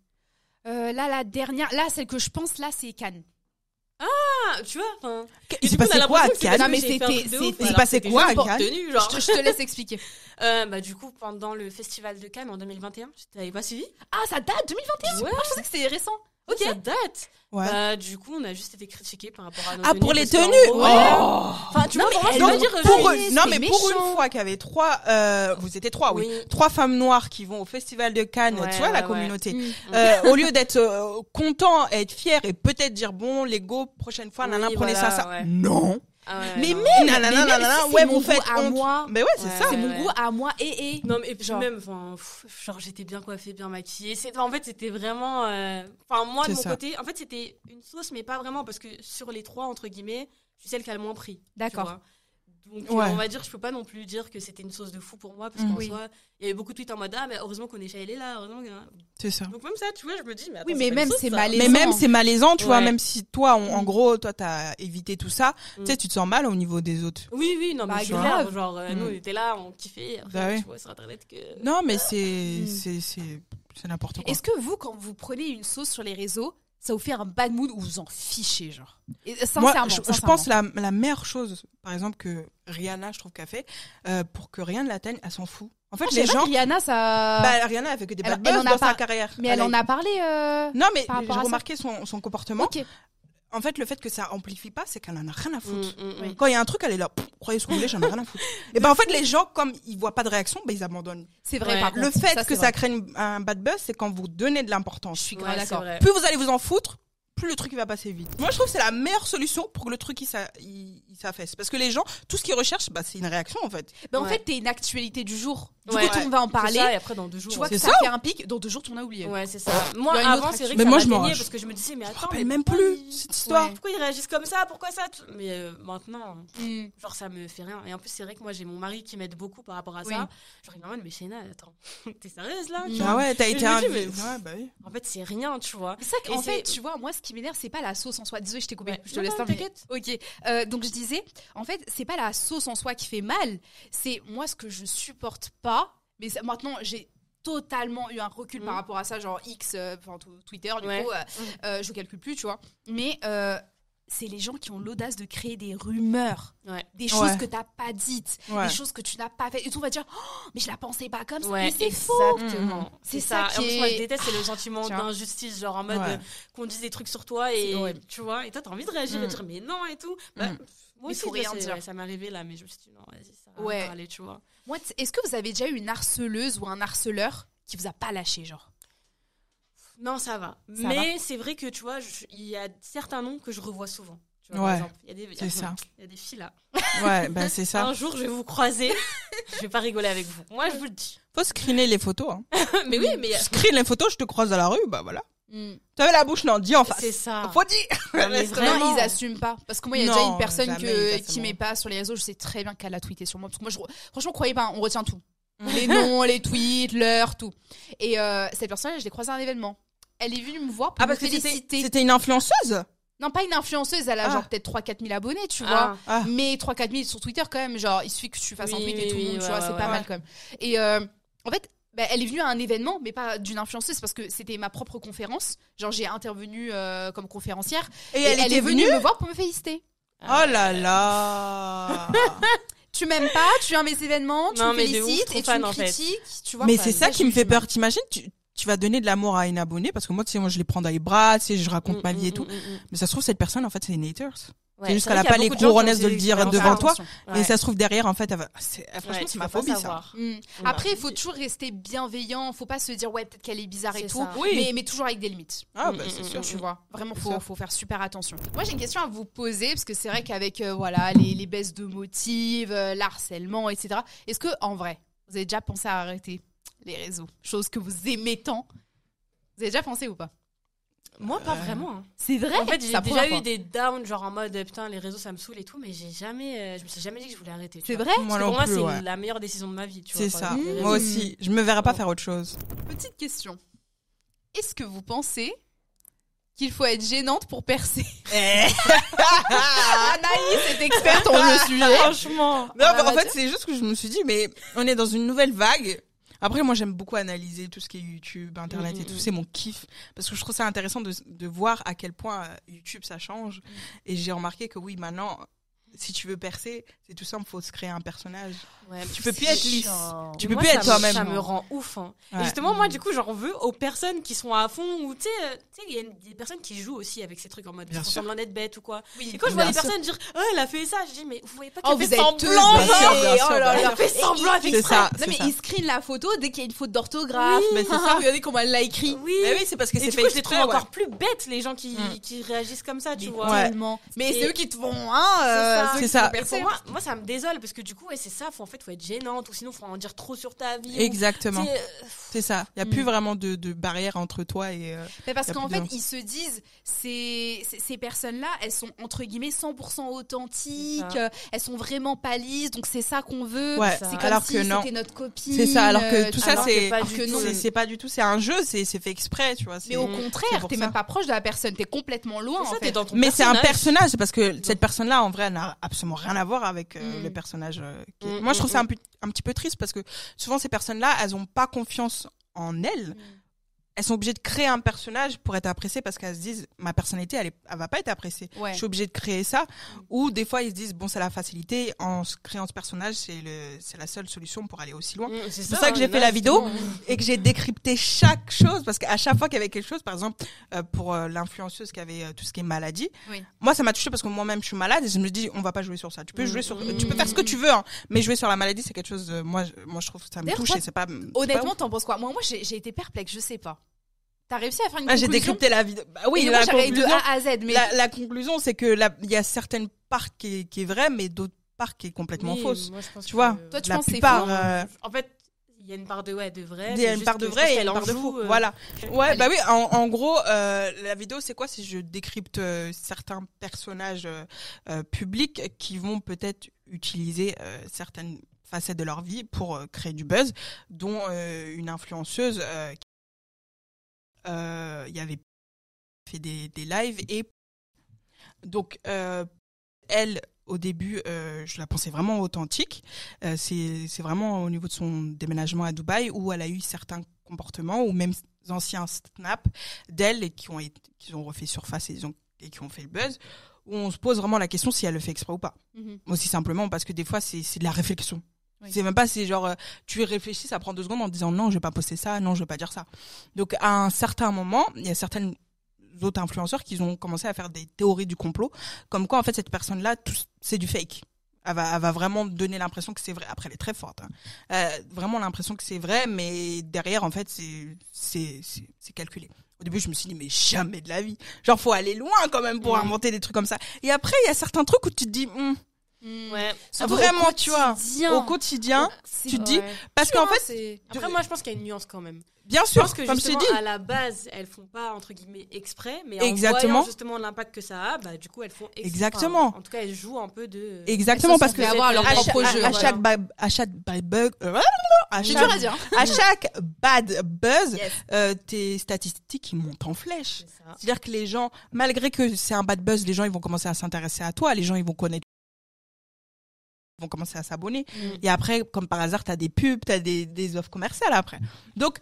Euh, là, la dernière, là, celle que je pense, là, c'est Cannes. Ah, tu vois, enfin. Il s'est passé quoi parce mais c'était- Il s'est passé quoi te, je te laisse expliquer. [laughs] Euh, bah, du coup, pendant le festival de Cannes en 2021, tu t'avais pas suivi? Ah, ça date 2021 Ouais. Ah, je pensais que c'était récent. Ok. Ça date Ouais. Bah, du coup, on a juste été critiqués par rapport à nos ah, pour les tenues gros, Oh euh, Enfin, tu Non, vois, mais dire. pour une- non mais pour méchant. une fois qu'il y avait trois euh, vous étiez trois oui, Oui. trois femmes noires qui vont au festival de Cannes Ouais, tu vois la ouais, communauté Mm. Euh, au lieu d'être euh, content et être fier et peut-être dire bon les go prochaine fois Oui, nana prenez voilà, ça ça ouais. non Ah ouais, mais non. nanana si c'est ouais mon vous goût faites honte moi. mais ouais c'est Ouais, ça C'est mon goût à moi et et. Non, mais et puis Genre. même, enfin, genre, j'étais bien coiffée, bien maquillée. C'est, en fait, c'était vraiment. euh, Enfin, moi, de mon ça. côté, en fait, c'était une sauce, mais pas vraiment, parce que sur les trois, entre guillemets, je suis celle qui a le moins pris. tu D'accord. Donc, Ouais. euh, on va dire, je peux pas non plus dire que c'était une sauce de fou pour moi, parce Mm. qu'en Oui. soi, il y avait beaucoup de tweets en mode Ah, mais heureusement qu'on est est là, heureusement que. c'est ça Donc, même ça, tu vois, je me dis, mais attends, Oui, c'est mais même c'est malaisant. mais même c'est malaisant tu vois même si toi en, en Mm. gros toi t'as évité tout ça Mm. tu sais tu te sens mal au niveau des autres Oui, oui, non, mais Bah, c'est grave. grave. Genre, euh, nous, Mm. on était là, on kiffait. Après, Bah oui. tu vois sur internet que. non mais c'est Mm. c'est c'est c'est n'importe quoi Est-ce que vous, quand vous prenez une sauce sur les réseaux, ça vous fait un bad mood ou vous en fichez, genre Et, euh, Moi, Sincèrement. je, pense la, la meilleure chose, par exemple, que Rihanna, je trouve, qu'a fait, euh, pour que rien ne l'atteigne, elle s'en fout. En fait, Ah, les gens. Rihanna, ça. Bah, Rihanna, elle fait que des Elle- bad buzz dans sa carrière. mais elle en a parlé. euh, Non, mais j'ai remarqué son, son comportement. Ok. En fait, le fait que ça amplifie pas, c'est qu'elle en a rien à foutre. Mm, mm, mm. Quand il y a un truc, elle est là, croyez ce que vous voulez, j'en ai rien à foutre. [laughs] Et ben en fait, les gens, comme ils voient pas de réaction, ben ils abandonnent. C'est vrai, Ouais. par Le contre. fait Ça, que ça crée une- un bad buzz, c'est quand vous donnez de l'importance. Je suis Ouais, grave c'est d'accord. Plus vous allez vous en foutre, plus le truc il va passer vite. Moi, je trouve que c'est la meilleure solution pour que le truc il, s'a- il, il s'affaisse. Parce que les gens, tout ce qu'ils recherchent, bah, c'est une réaction en fait. Bah, en Ouais. fait, t'es une actualité du jour. Du Ouais. coup, tout le monde va en C'est parler. ça, et après, dans deux jours. Tu vois on- que C'est ça, ça. fait un pic. Dans deux jours, tu en as oublié. Ouais, c'est ça. Moi, Il y a une avant, autre c'est vrai que Mais ça moi, m'a je m'en parce que je me disais, mais Je me attends, rappelle mais même pourquoi plus ils- cette histoire. Ouais. Pourquoi ils réagissent comme ça? Pourquoi ça? Mais euh, maintenant, Mm. genre, ça me fait rien. Et en plus, c'est vrai que moi, j'ai mon mari qui m'aide beaucoup par rapport à ça. Genre, il m'emmène, mais Shayna, attends, [laughs] t'es sérieuse là? Mm. tu vois? Ah ouais, t'as Et été je me mais- Ouais, bah oui. En fait, c'est rien, tu vois. C'est ça Et qu'en c'est- fait, tu vois, moi, ce qui m'énerve, c'est pas la sauce en soi. Désolée, je t'ai coupé. Ouais. Je te Non, laisse non, terminer. Ok. Euh, donc, je disais, en fait, c'est pas la sauce en soi qui fait mal. C'est moi ce que je supporte pas. Mais ça- maintenant, j'ai totalement eu un recul par Mm. rapport à ça, genre X, euh, enfin t- Twitter, du Ouais. coup, euh, Mm. euh, je calcule plus, tu vois. Mais euh, c'est les gens qui ont l'audace de créer des rumeurs, Ouais. des choses Ouais. que t'as pas dites, Ouais. des choses que tu n'as pas fait. Et tout on va dire, Oh, mais je la pensais pas comme ça. Ouais, mais c'est faux. exactement. Mhm. C'est C'est ça. Et en qui plus, moi, je est- déteste, c'est le sentiment Tu d'injustice, genre en mode Ouais. euh, qu'on dise des trucs sur toi et tu vois. Et toi, t'as envie de réagir et Mm. de dire mais non et tout. Bah, Mm. Moi Il aussi, tu rien c'est- dire. ouais, ça m'est arrivé là, mais je me suis dit non, vas-y, ça va Ouais. parler, tu vois. Moi, est-ce que vous avez déjà eu une harceleuse ou un harceleur qui vous a pas lâché, genre? Non, ça va. Ça mais c'est vrai que tu vois, il y a certains noms que je revois souvent. Tu vois, par Ouais. exemple, il y a des, C'est ça. Il y a des filles là. Ouais, bah c'est [laughs] ça. Un jour, je vais vous croiser. [laughs] je vais pas rigoler avec vous. Moi, je vous le dis. Faut screener les photos. Hein. [laughs] mais oui, mais Tu screen les photos, je te croise dans la rue, bah voilà. Mm. T'avais la bouche, non, dis en face. c'est ça. Faut dire. Non, mais vraiment. Ils assument pas. Parce que moi, il y a Non, déjà une personne qui met pas sur les réseaux. Je sais très bien qu'elle a tweeté sur moi. Parce que moi, je, franchement, croyez pas, on retient tout. Les noms, les tweets, l'heure, tout. Et euh, cette personne, je l'ai croisée à un événement. Elle est venue me voir pour Ah, me parce que c'était féliciter. c'était une influenceuse Non, pas une influenceuse, elle a Ah. genre peut-être 3-4 000 abonnés, tu vois. Ah. Ah. Mais 3-4 000 sur Twitter, quand même. Genre, il suffit que tu fasses un Oui, tweet et tout le oui, tu ouais, vois, ouais, c'est pas mal quand même. Et euh, en fait, bah, elle est venue à un événement, mais pas d'une influenceuse, parce que c'était ma propre conférence. Genre, j'ai intervenu euh, comme conférencière. Et, Et elle, était est venue venue me voir pour me féliciter. Oh là là [laughs] Tu m'aimes pas, tu viens à mes événements, tu Non, me ouf, félicites trop et tu me critiques, tu vois. Mais c'est ça qui me fait peur. T'imagines, tu, tu vas donner de l'amour à une abonnée parce que moi, tu sais, moi, je les prends dans les bras, tu sais, je raconte ma vie et tout. Mm, mm, mm, mm. Mais ça se trouve, cette personne, en fait, c'est une haters. Ouais, C'est juste qu'elle a pas les beaucoup de le dire devant toi. Ouais. Et ça se trouve, derrière, en fait, elle va- c'est- ah, franchement, Ouais, c'est ma phobie, ça. Mm. Après, il faut toujours rester bienveillant. Faut pas se dire, ouais, peut-être qu'elle est bizarre et tout. Oui. Mais, mais toujours avec des limites. Ah, Mm, bah, mm, c'est mm, sûr. Tu vois, vraiment, faut, faut faire super attention. Moi, j'ai une question à vous poser, parce que c'est vrai qu'avec euh, voilà, les, les baisses de motifs, euh, l'harcèlement, etc., est-ce que, en vrai, vous avez déjà pensé à arrêter? Les réseaux Chose que vous aimez tant. Vous avez déjà pensé ou pas? Moi, pas Euh, vraiment. hein. C'est vrai En fait, j'ai déjà eu fois. des downs, genre en mode putain, les réseaux ça me saoule et tout, mais j'ai jamais, euh, je me suis jamais dit que je voulais arrêter. tu C'est vois. vrai? Moi Parce que non pour moi, plus, c'est ouais. la meilleure décision de ma vie. tu vois, C'est par ça. exemple, les Mmh. Moi réseaux. aussi. Je me verrais pas faire autre chose. Petite question. Est-ce que vous pensez qu'il faut être gênante pour percer? [laughs] Anaïs est experte en le sujet. Franchement. Non, Ah, bah, en vas-y. fait, c'est juste que je me suis dit, mais on est dans une nouvelle vague. Après, moi, j'aime beaucoup analyser tout ce qui est YouTube, Internet Mm, et mm, tout. mm. C'est mon kiff. Parce que je trouve ça intéressant de, de voir à quel point euh, YouTube, ça change. Et j'ai remarqué que oui, maintenant, si tu veux percer, c'est tout simple, faut se créer un personnage. Ouais, Tu peux plus être lisse. chiant. Tu peux Moi, plus être me- toi-même. Ça me rend ouf. hein. Ouais. Et justement, moi, du coup, j'en veux aux personnes qui sont à fond ou tu sais, euh, tu sais, il y a des personnes qui jouent aussi avec ces trucs en mode ils semblant d'être bêtes ou quoi. Oui, Et quand je vois les sûr. personnes dire, oh, elle a fait ça, je dis, mais vous voyez pas Oh, qu'elle vous fait semblant, teubes, Bien genre. sûr, bien sûr, Oh là bien là. Elle a fait semblant avec C'est ça, Non mais ça. il screen la photo dès qu'il y a une faute d'orthographe. mais c'est ça. Regardez comment elle l'a écrit. Oui. C'est parce que c'est du fait coup, je les trouve encore plus bêtes, les gens qui, Mm. réagissent comme ça, tu Mais vois. Mais c'est eux qui te font, hein. Ça. ceux C'est ça. pour moi, moi, ça me désole parce que du coup, ouais, c'est ça. Faut, en fait, faut être gênante ou sinon, faut en dire trop sur ta vie. Exactement. euh, C'est ça. Il y a Mm. plus vraiment de, de barrière entre toi et. euh, Mais parce qu'en fait, de- ils se disent, ces, ces, ces personnes-là, elles sont entre guillemets 100% authentiques, euh, elles sont vraiment pas lisses, donc c'est ça qu'on veut. Ouais. C'est Alors si que non. c'était notre copine. C'est ça. Alors que euh, tout ça, c'est. C'est pas du tout, c'est un jeu, c'est c'est fait exprès, tu vois. Mais au contraire, t'es même pas proche de la personne, t'es complètement loin. Mais c'est un personnage. parce que cette personne-là, en vrai, elle n'a absolument rien à voir avec euh, Mm. le personnage. euh, qui- Mm, Moi, je trouve mm, ça un, un petit peu triste parce que souvent, ces personnes-là, elles ont pas confiance en elles. Elles sont obligées de créer un personnage pour être appréciées parce qu'elles se disent, ma personnalité, elle, est, elle va pas être appréciée. Ouais. Je suis obligée de créer ça. Ou des fois, ils se disent, bon, c'est la facilité. En créant ce personnage, c'est le, c'est la seule solution pour aller aussi loin. Mm, C'est pour ça que j'ai hein, fait la vidéo. et que j'ai décrypté chaque chose parce qu'à chaque fois qu'il y avait quelque chose, par exemple euh, pour euh, l'influenceuse qui avait euh, tout ce qui est maladie, Oui. moi ça m'a touché parce que moi-même je suis malade et je me dis on va pas jouer sur ça. Tu peux Mm, jouer sur, tu peux mm, faire ce que tu veux, hein, mais jouer sur la maladie c'est quelque chose. moi, je- moi je trouve que ça me touche et c'est pas. Honnêtement, t'en penses quoi? Moi, moi, j'ai j'ai été perplexe, je sais pas. T'as réussi à faire une Ah, j'ai conclusion décrypté la vidéo. Bah oui, la de conclusion, A à Z, mais la, la conclusion, c'est que il y a certaines parts qui est, qui est vraie, mais d'autres parts qui est complètement Oui, fausse. moi, je pense Tu que- vois, Toi, tu la penses plupart, faux euh, En fait, il y a une part de ouais, de vrai. il y a une part de vrai et qu'elle une en part de faux. euh, Voilà. Ouais, Allez. bah oui, en, en gros, euh, la vidéo, c'est quoi? C'est je décrypte euh, certains personnages euh, euh, publics qui vont peut-être utiliser euh, certaines facettes de leur vie pour euh, créer du buzz, dont euh, une influenceuse il y avait fait des, des lives et donc euh, elle au début euh, je la pensais vraiment authentique. Euh, c'est vraiment au niveau de son déménagement à Dubaï où elle a eu certains comportements ou même anciens snaps d'elle et qui ont été, qui ont refait surface et, ils ont- et qui ont fait le buzz où on se pose vraiment la question si elle le fait exprès ou pas. Mhm. aussi simplement parce que des fois c'est de la réflexion Oui. c'est même pas c'est genre euh, tu réfléchis ça prend deux secondes en disant non je vais pas poster ça non je vais pas dire ça donc à un certain moment il y a certaines autres influenceurs qui ont commencé à faire des théories du complot comme quoi en fait cette personne là c'est du fake elle va, elle va vraiment donner l'impression que c'est vrai. Après, elle est très forte. hein. Euh, vraiment l'impression que c'est vrai, mais derrière, en fait, c'est c'est c'est c'est calculé. Au début, je me suis dit, mais jamais de la vie. Genre, faut aller loin quand même pour Ouais. inventer des trucs comme ça. Et après, il y a certains trucs où tu te dis, hum, Ouais. Surtout vraiment, tu vois, au quotidien, tu te dis, parce qu'en fait, Après, moi, je pense qu'il y a une nuance quand même. bien sûr, pense que comme je t'ai justement, dit, à la base, elles font pas entre guillemets exprès, mais Exactement. en voyant justement l'impact que ça a, bah du coup elles font exprès. Exactement. Enfin, en tout cas, elles jouent un peu de. exactement, parce que avoir leur à, propre chaque- jeu, à chaque ba- à chaque bad bug, euh, à chaque- bad buzz, Yes. euh, tes statistiques ils montent en flèche. C'est-à-dire que les gens, malgré que c'est un bad buzz, les gens ils vont commencer à s'intéresser à toi, les gens ils vont connaître, vont commencer à s'abonner. Mm. Et après, comme par hasard, t'as des pubs, t'as des, des offres commerciales après. Donc,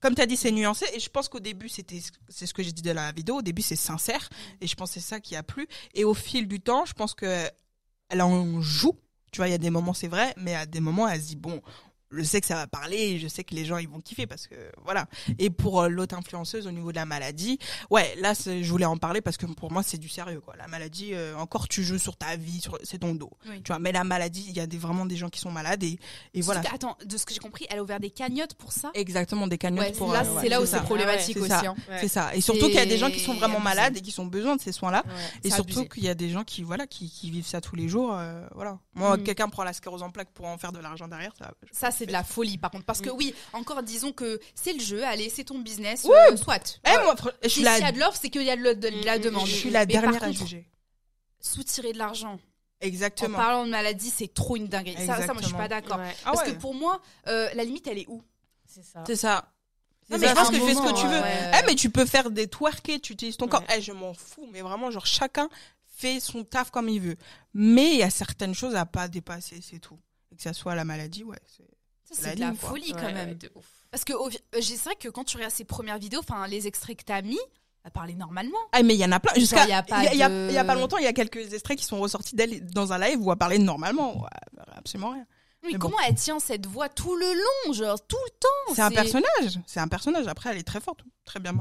comme t'as dit, c'est nuancé. Et je pense qu'au début, c'était, c'est ce que j'ai dit dans la vidéo. Au début, c'est sincère. Et je pense que c'est ça qui a plu. Et au fil du temps, je pense que elle en joue. Tu vois, il y a des moments, c'est vrai, mais à des moments, elle se dit bon. Je sais que ça va parler, je sais que les gens ils vont kiffer parce que voilà. Et pour euh, l'autre influenceuse au niveau de la maladie, ouais, là je voulais en parler parce que pour moi c'est du sérieux quoi. La maladie, euh, encore tu joues sur ta vie, sur c'est ton dos. Oui. Tu vois, mais la maladie, il y a des, vraiment des gens qui sont malades et, et voilà. Que- Attends, de ce que j'ai compris, elle a ouvert des cagnottes pour ça? Exactement des cagnottes Ouais, pour. là, euh, ouais, c'est là où c'est problématique c'est aussi. ça. hein. C'est ça. Et surtout qu'il y a des gens qui sont vraiment malades et qui ont besoin de ces soins-là. Ouais. Et surtout qu'il y a des gens qui voilà qui, qui vivent ça tous les jours. euh, voilà. Moi, Mm. quelqu'un prend la sclérose en plaques pour en faire de l'argent derrière. Ça, c'est de la folie, par contre. Parce que Mm. oui, encore disons que c'est le jeu, allez, c'est ton business, Ouais. euh, soit. Eh, moi, je Si suis la, y a de l'offre, c'est qu'il y a de, le- de- de la Mm, demande. je suis la Mais dernière à juger. Soutirer de l'argent en Exactement. parlant de maladie, c'est trop une dinguerie. Ça, ça, moi, je suis pas d'accord. Ouais. Ah Parce ouais. que pour moi, euh, la limite, elle est où? C'est ça. C'est ça. Non, mais je pense que un fais ce que moment, tu veux. ouais. Eh, mais tu peux faire des twerkés, tu utilises ton corps. Ouais. Eh, je m'en fous, mais vraiment, genre, chacun fait son taf comme il veut. Mais il y a certaines choses à pas dépasser, c'est tout. Et que ça soit la maladie, ouais. C'est- de la quoi. folie quand Ouais, même. ouais, de ouf. Parce que euh, c'est vrai que quand tu regardes ses premières vidéos, enfin, les extraits que t'as mis, elle parlait normalement. Ah, mais il y en a plein. Jusqu'à, il y a pas y a- y a- longtemps, il y a quelques extraits qui sont ressortis d'elle dans un live où elle parlait normalement. Ouais, absolument rien. Mais, Mais bon. comment elle tient cette voix tout le long, genre tout le temps? C'est un personnage. C'est un personnage. Après, elle est très forte. Très bien.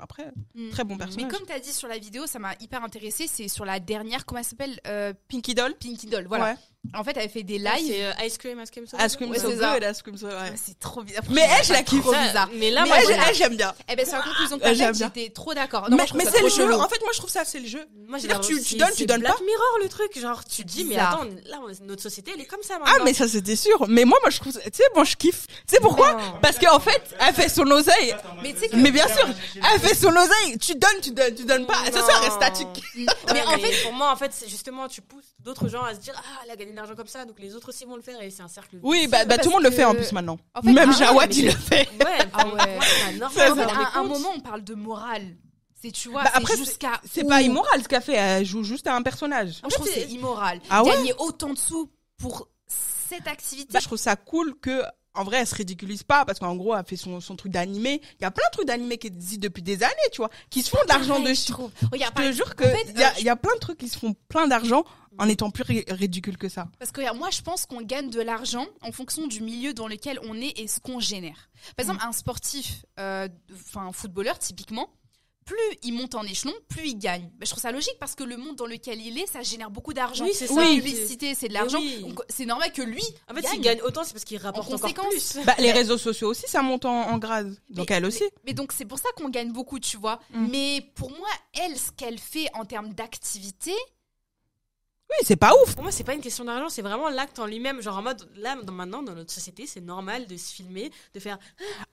Après, Mm. très bon Mais personnage. comme tu as dit sur la vidéo, ça m'a hyper intéressé. C'est sur la dernière, comment elle s'appelle euh, Pinky Doll. Pinky Doll. Voilà. Ouais. En fait, elle fait des lives. c'est euh, Ice Cream, Ice Cream Soda. Ice Cream Ouais, ça. good, Ice Cream ouais. Ouais, C'est trop bizarre. Mais elle, je la kiffe. Ça. Mais là, Mais moi, elle, j'aime bien. Eh ben, c'est la conclusion que Euh, bien. j'étais trop d'accord. Mais ça c'est le jeu. En fait, moi, je trouve ça, c'est le jeu. C'est-à-dire, tu- tu donnes, tu c'est donnes Black pas. Mirror, le truc. Genre, tu dis, mais attends, là, notre société, elle est comme ça Ah, mais ça, c'était sûr. Mais moi, moi, je trouve, ça- tu sais, moi, je kiffe. Tu sais pourquoi? Parce qu'en fait, elle fait son oseille. Mais bien sûr, elle fait son oseille. Tu donnes, tu donnes, tu donnes pas. Soir, elle reste statique. Mais en fait, pour moi, en fait, c'est justement, tu pousses d'autres gens à se dire, ah, elle a gagné de l'argent comme ça, donc les autres aussi vont le faire, et c'est un cercle. Oui, bah, bah, tout le monde le fait en plus maintenant. en fait, Même ah, Jawad, il le fait. Ouais, Ah ouais. En à un moment, on parle de morale. C'est, tu vois, Bah, après, jusqu'à. C'est où- pas immoral ce qu'elle fait. Elle joue juste à un personnage. Moi, je trouve que fait, c'est immoral. Ah ouais Gagner autant de sous pour cette activité. Bah, je trouve ça cool que, en vrai, elle se ridiculise pas parce qu'en gros, elle fait son, son truc d'animé. Il y a plein de trucs d'animé qui existent depuis des années, tu vois, qui se font de l'argent dessus. Je par- te jure que en fait, il y, a- euh, il y a plein de trucs qui se font plein d'argent en étant plus ri- ridicule que ça. Parce que moi, je pense qu'on gagne de l'argent en fonction du milieu dans lequel on est et ce qu'on génère. Par exemple, un sportif, euh, enfin un footballeur typiquement, plus il monte en échelon, plus il gagne. Bah, je trouve ça logique parce que le monde dans lequel il est, ça génère beaucoup d'argent. Oui, c'est ça. La publicité, c'est de l'argent. oui. Donc, C'est normal que lui. En fait, gagne. s'il gagne autant, c'est parce qu'il rapporte encore conséquence. plus. Bah, les réseaux sociaux aussi, ça monte en, en grade. Donc Mais- elle aussi. Mais, mais donc c'est pour ça qu'on gagne beaucoup, tu vois. Mm. Mais pour moi, elle, ce qu'elle fait en termes d'activité, Oui, c'est pas ouf. Pour moi, c'est pas une question d'argent, c'est vraiment l'acte en lui-même. Genre en mode, là, dans- maintenant, dans notre société, c'est normal de se filmer, de faire.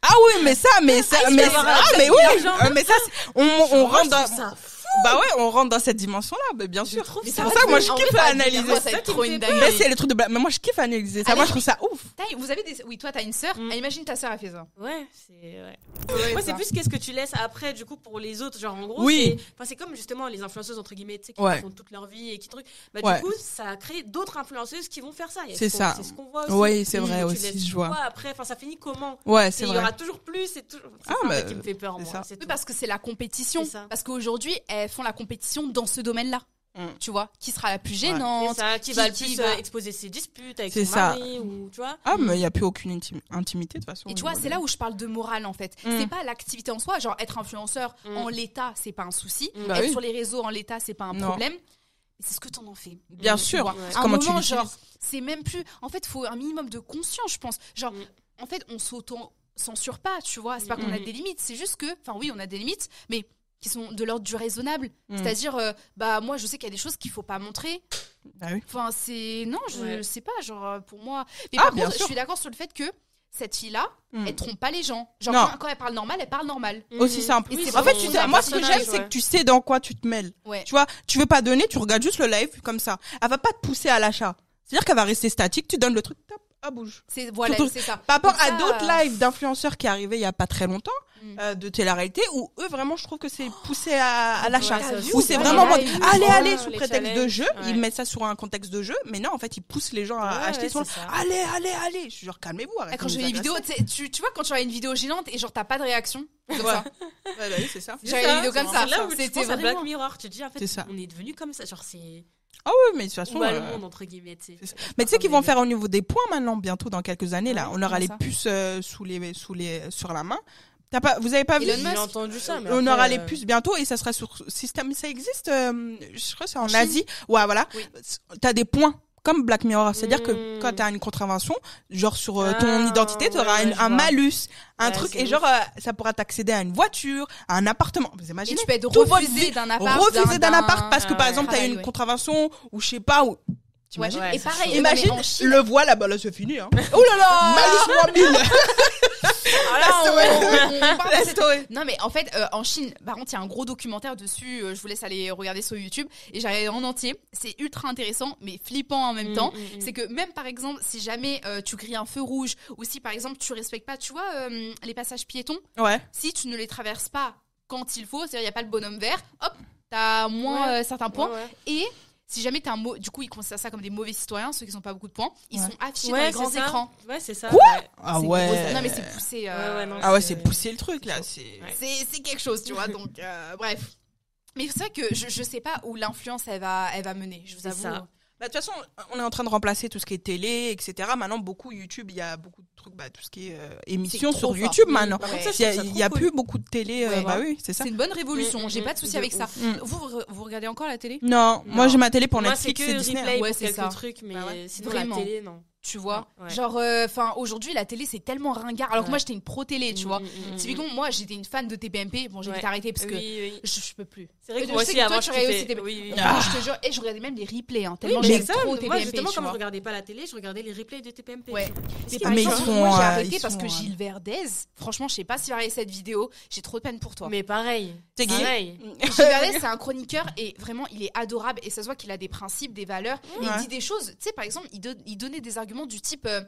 Ah oui, mais ça, mais ça, Ah, il mais ça, un ah, mais oui, d'argent. euh, mais ça, c'est- on, on Moi, rentre je dans, trouve ça fou. bah ouais, on rentre dans cette dimension-là, mais bien Je sûr. trouve Mais ça C'est pour ça que moi, je en kiffe vrai, ça- analyser ça ça trop une dinguerie. Mais c'est les trucs de blague. Mais moi, je kiffe analyser ça. Ah, moi, je trouve ça ouf. T'as- Vous avez des... Oui, toi, t'as une sœur. Mm. Ah, imagine ta sœur a fait ça. Ouais, c'est. Ouais. Ouais, Moi, c'est plus qu'est-ce que tu laisses après, du coup, pour les autres. Genre, en gros, Oui. c'est enfin, c'est comme justement les influenceuses, entre guillemets, tu sais, qui Ouais. font toute leur vie et qui truc. Bah, Ouais. du coup, ça a créé d'autres influenceuses qui vont faire ça. C'est ce ça. C'est ce qu'on voit aussi. Oui, c'est vrai tu aussi, je vois. après, enfin, ça finit comment? Ouais, c'est Il y vrai. aura toujours plus et. C'est Ah, bah, qui me fait peur, c'est moi. ça. c'est parce que c'est la compétition. Parce qu'aujourd'hui, elles font la compétition dans ce domaine-là. Mm. Tu vois, qui sera la plus C'est gênante ça, qui, qui- va le qui plus va- euh, exposer ses disputes avec C'est son ça. mari ou tu vois. Ah, mais il n'y a plus aucune intim- intimité, de toute façon. Et tu vois, c'est là où je parle de morale en fait. Mm. C'est pas l'activité en soi, genre être influenceur Mm. en l'état, c'est pas un souci. Bah être oui. sur les réseaux en l'état, c'est pas un Non. problème. C'est ce que t'en en fais. Bien Mm. sûr. Ouais. Un Comment tu moment, l'utilises. genre, c'est même plus. En fait, faut un minimum de conscience, je pense. Genre, Mm. en fait, on s'auto-censure pas, tu vois. C'est pas qu'on a Mm. des limites, c'est juste que. Enfin, oui, on a des limites, mais qui sont de l'ordre du raisonnable. Mm. C'est-à-dire, euh, bah, moi, je sais qu'il y a des choses qu'il faut pas montrer. Ah oui. Enfin, c'est. Non, je Ouais. sais pas, genre, euh, pour moi. Mais Ah, par bien contre, je suis d'accord sur le fait que cette fille-là, Mm. elle trompe pas les gens. Genre, Non. quand, quand elle parle normal, elle parle normal. Aussi Mhm. simple. En fait, tu sais, moi, ce que j'aime, c'est que tu sais dans quoi tu te mêles. Ouais. Tu vois, tu veux pas donner, tu regardes juste le live comme ça. Elle va pas te pousser à l'achat. C'est-à-dire qu'elle va rester statique, tu donnes le truc, top, elle bouge. C'est voilà, c'est ça. Par rapport à d'autres euh, lives d'influenceurs qui arrivaient il y a pas très longtemps, Mm. euh, de télé-réalité, où eux, vraiment, je trouve que c'est poussé à, à l'achat. Ouais, Où ou c'est vraiment mode, allez, allez, sous les prétexte de jeu, Ouais. ils mettent ça sur un contexte de jeu, mais non, en fait, ils poussent les gens à Ouais, acheter ça. Allez, allez, allez. Je suis genre, calmez-vous, arrêtez. Quand je fais une vidéo, agresser. tu, tu, vois, quand tu as une vidéo gênante et genre t'as pas de réaction, comme ça. Ouais, bah oui, c'est ça. J'avais une vidéo comme ça. C'est là où C'était vraiment- Black Mirror. Tu te dis, en fait, on est devenu comme ça. Genre, c'est. Ah oui, mais de toute façon. Le euh, monde, entre guillemets. Mais tu sais qu'ils vont faire au niveau des points maintenant, bientôt, dans quelques années, là. On aura les ça puces euh, sous les, sous les, sur la main. T'as pas, vous avez pas vu? Elon J'ai Musk. entendu ça, mais on après, aura les euh, puces bientôt et ça sera sur système. Ça existe, euh, je crois que c'est en Chine. Asie. Ouais, voilà. Oui. T'as des points comme Black Mirror. C'est-à-dire que Mm. quand t'as une contravention, genre sur euh, ton Ah, identité, t'auras ouais, une- ouais, je un vois. malus, un Ouais, truc, c'est et ouf. genre, euh, ça pourra t'accéder à une voiture, à un appartement. Vous Et imaginez? tu peux être Tout votre refusé d'un appart. Refuser d'un appart parce que par exemple t'as eu une contravention ou je sais pas où. Ouais, Et pareil, chaud. Imagine Chine- le voile là-bas là c'est fini hein. [laughs] Oh là là Malus moins 1000. Ah là. [laughs] Non mais en fait euh, en Chine, par contre il y a un gros documentaire dessus, euh, je vous laisse aller regarder sur YouTube et j'ai en entier, c'est ultra intéressant mais flippant en même Mm, temps. mm, mm. C'est que même par exemple si jamais euh, tu grilles un feu rouge ou si par exemple tu respectes pas, tu vois les passages piétons, Ouais. si tu ne les traverses pas quand il faut, c'est-à-dire il n'y a pas le bonhomme vert, hop, t'as moins Ouais. certains points ouais. et si jamais t'es un mot, du coup ils considèrent ça comme des mauvais citoyens, ceux qui n'ont pas beaucoup de points, ils Ouais. sont affichés Ouais, dans les grands ça. écrans. Ouais, c'est ça. Quoi? Ouais. Ah ouais. gros. Non mais c'est poussé. euh, Ouais, ouais, non, Ah ouais, c'est- pousser le truc là, c'est. Quelque chose, tu vois. Donc euh, bref. Mais c'est vrai que je, je sais pas où l'influence elle va elle va mener. Je vous avoue. ça. Bah, de toute façon, on est en train de remplacer tout ce qui est télé, etc. Maintenant, beaucoup YouTube, il y a beaucoup de trucs, bah, tout ce qui est euh, émissions sur fort. YouTube Oui, maintenant. Il y a, je trouve ça il y a plus beaucoup de télé. euh, Ouais, bah ouais. oui, c'est ça. C'est une bonne révolution. Mm, J'ai pas de souci avec ça. Mm. Vous, vous regardez encore la télé? Non, moi j'ai ma télé pour Moi, c'est Netflix que et Disney. replay Ouais, pour c'est quelques ça. trucs, mais Bah ouais. sinon Vraiment. la télé, non. Tu vois Ouais. Genre, enfin, aujourd'hui la télé c'est tellement ringard. Alors que moi j'étais une pro télé, tu Mm, vois. mm, mm, mm. Typiquement, moi j'étais une fan de TPMP. Bon, j'ai Ouais. vite arrêté parce que Oui, oui. je, je peux plus. C'est vrai que je moi sais aussi, avant, tu je regardais aussi. Oui, oui. Ah. Je te jure, et je regardais même les replays. Hein, Oui, tellement mais j'aime ça, trop moi, TPMP. justement, tu quand je regardais pas la télé, je regardais les replays de TPMP. Ouais. Mais Mais mais moi j'ai euh, arrêté parce que euh, Gilles Verdez, franchement, je sais pas si va regarder cette vidéo, j'ai trop de peine pour toi. Mais pareil. T'es gay Pareil. Gilles Verdez, c'est un chroniqueur et vraiment, il est adorable et ça se voit qu'il a des principes, des valeurs. Il dit des choses, tu sais, par exemple, il, donne- il donnait des arguments du type euh,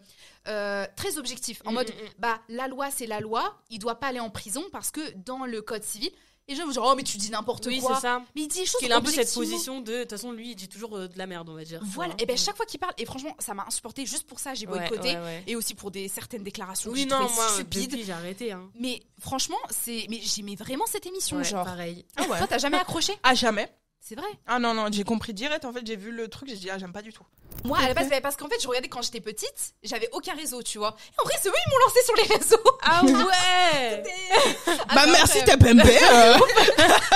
euh, très objectif, en Mm, mode, mm, mm. bah, la loi, c'est la loi, il doit pas aller en prison parce que dans le code civil, les gens vont dire, oh, mais tu dis n'importe Oui, quoi. c'est ça. Mais il dit des choses qu'il a un peu cette position de. De toute façon, lui, il dit toujours euh, de la merde, on va dire. Voilà, et ben chaque fois qu'il parle, et franchement, ça m'a insupporté juste pour ça, j'ai Ouais, boycotté. ouais, ouais. Et aussi pour des certaines déclarations Oui, non, moi, stupides. j'ai arrêté. Hein. Mais franchement, c'est mais j'aimais vraiment cette émission, Ouais, genre. pareil. Ah ouais. Toi, t'as jamais accroché? Ah jamais. C'est vrai. Ah non, non, j'ai compris direct. En fait, j'ai vu le truc, j'ai dit, ah, j'aime pas du tout. Moi, à la base, bah, parce qu'en fait, je regardais quand j'étais petite, j'avais aucun réseau, tu vois. Et en vrai, c'est eux, ils m'ont lancé sur les réseaux. [laughs] Ah ouais Ah, bah, merci, incroyable. TPMP. [laughs] euh.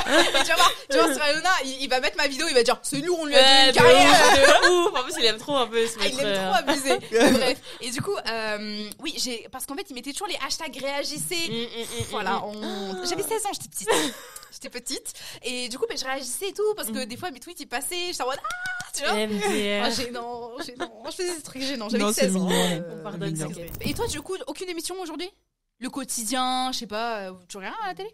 Mais tu vas voir, tu vas voir sur Alona, il, il va mettre ma vidéo, il va dire, c'est nous, on lui a dit une carrière. de [laughs] ouf. En plus, il aime trop un peu se Ah, il aime euh, trop abuser. Bref. Et du coup, euh, oui, j'ai, parce qu'en fait, il mettait toujours les hashtags réagissez. mm, mm, mm, Voilà, on- j'avais 16 ans, j'étais petite. [laughs] J'étais petite. Et du coup, ben, je réagissais et tout, parce que des fois, mes tweets, ils passaient, j'étais en mode, ah, tu vois. MDR. Ah, [laughs] gênant, gênant. Moi, je faisais des trucs gênants, j'avais Non, que c'est 16 ans. mignon. Euh, On pardonne, mignon. t'inquiète. Et toi, du coup, aucune émission aujourd'hui? Le quotidien, je sais pas, euh, tu regardes à la télé?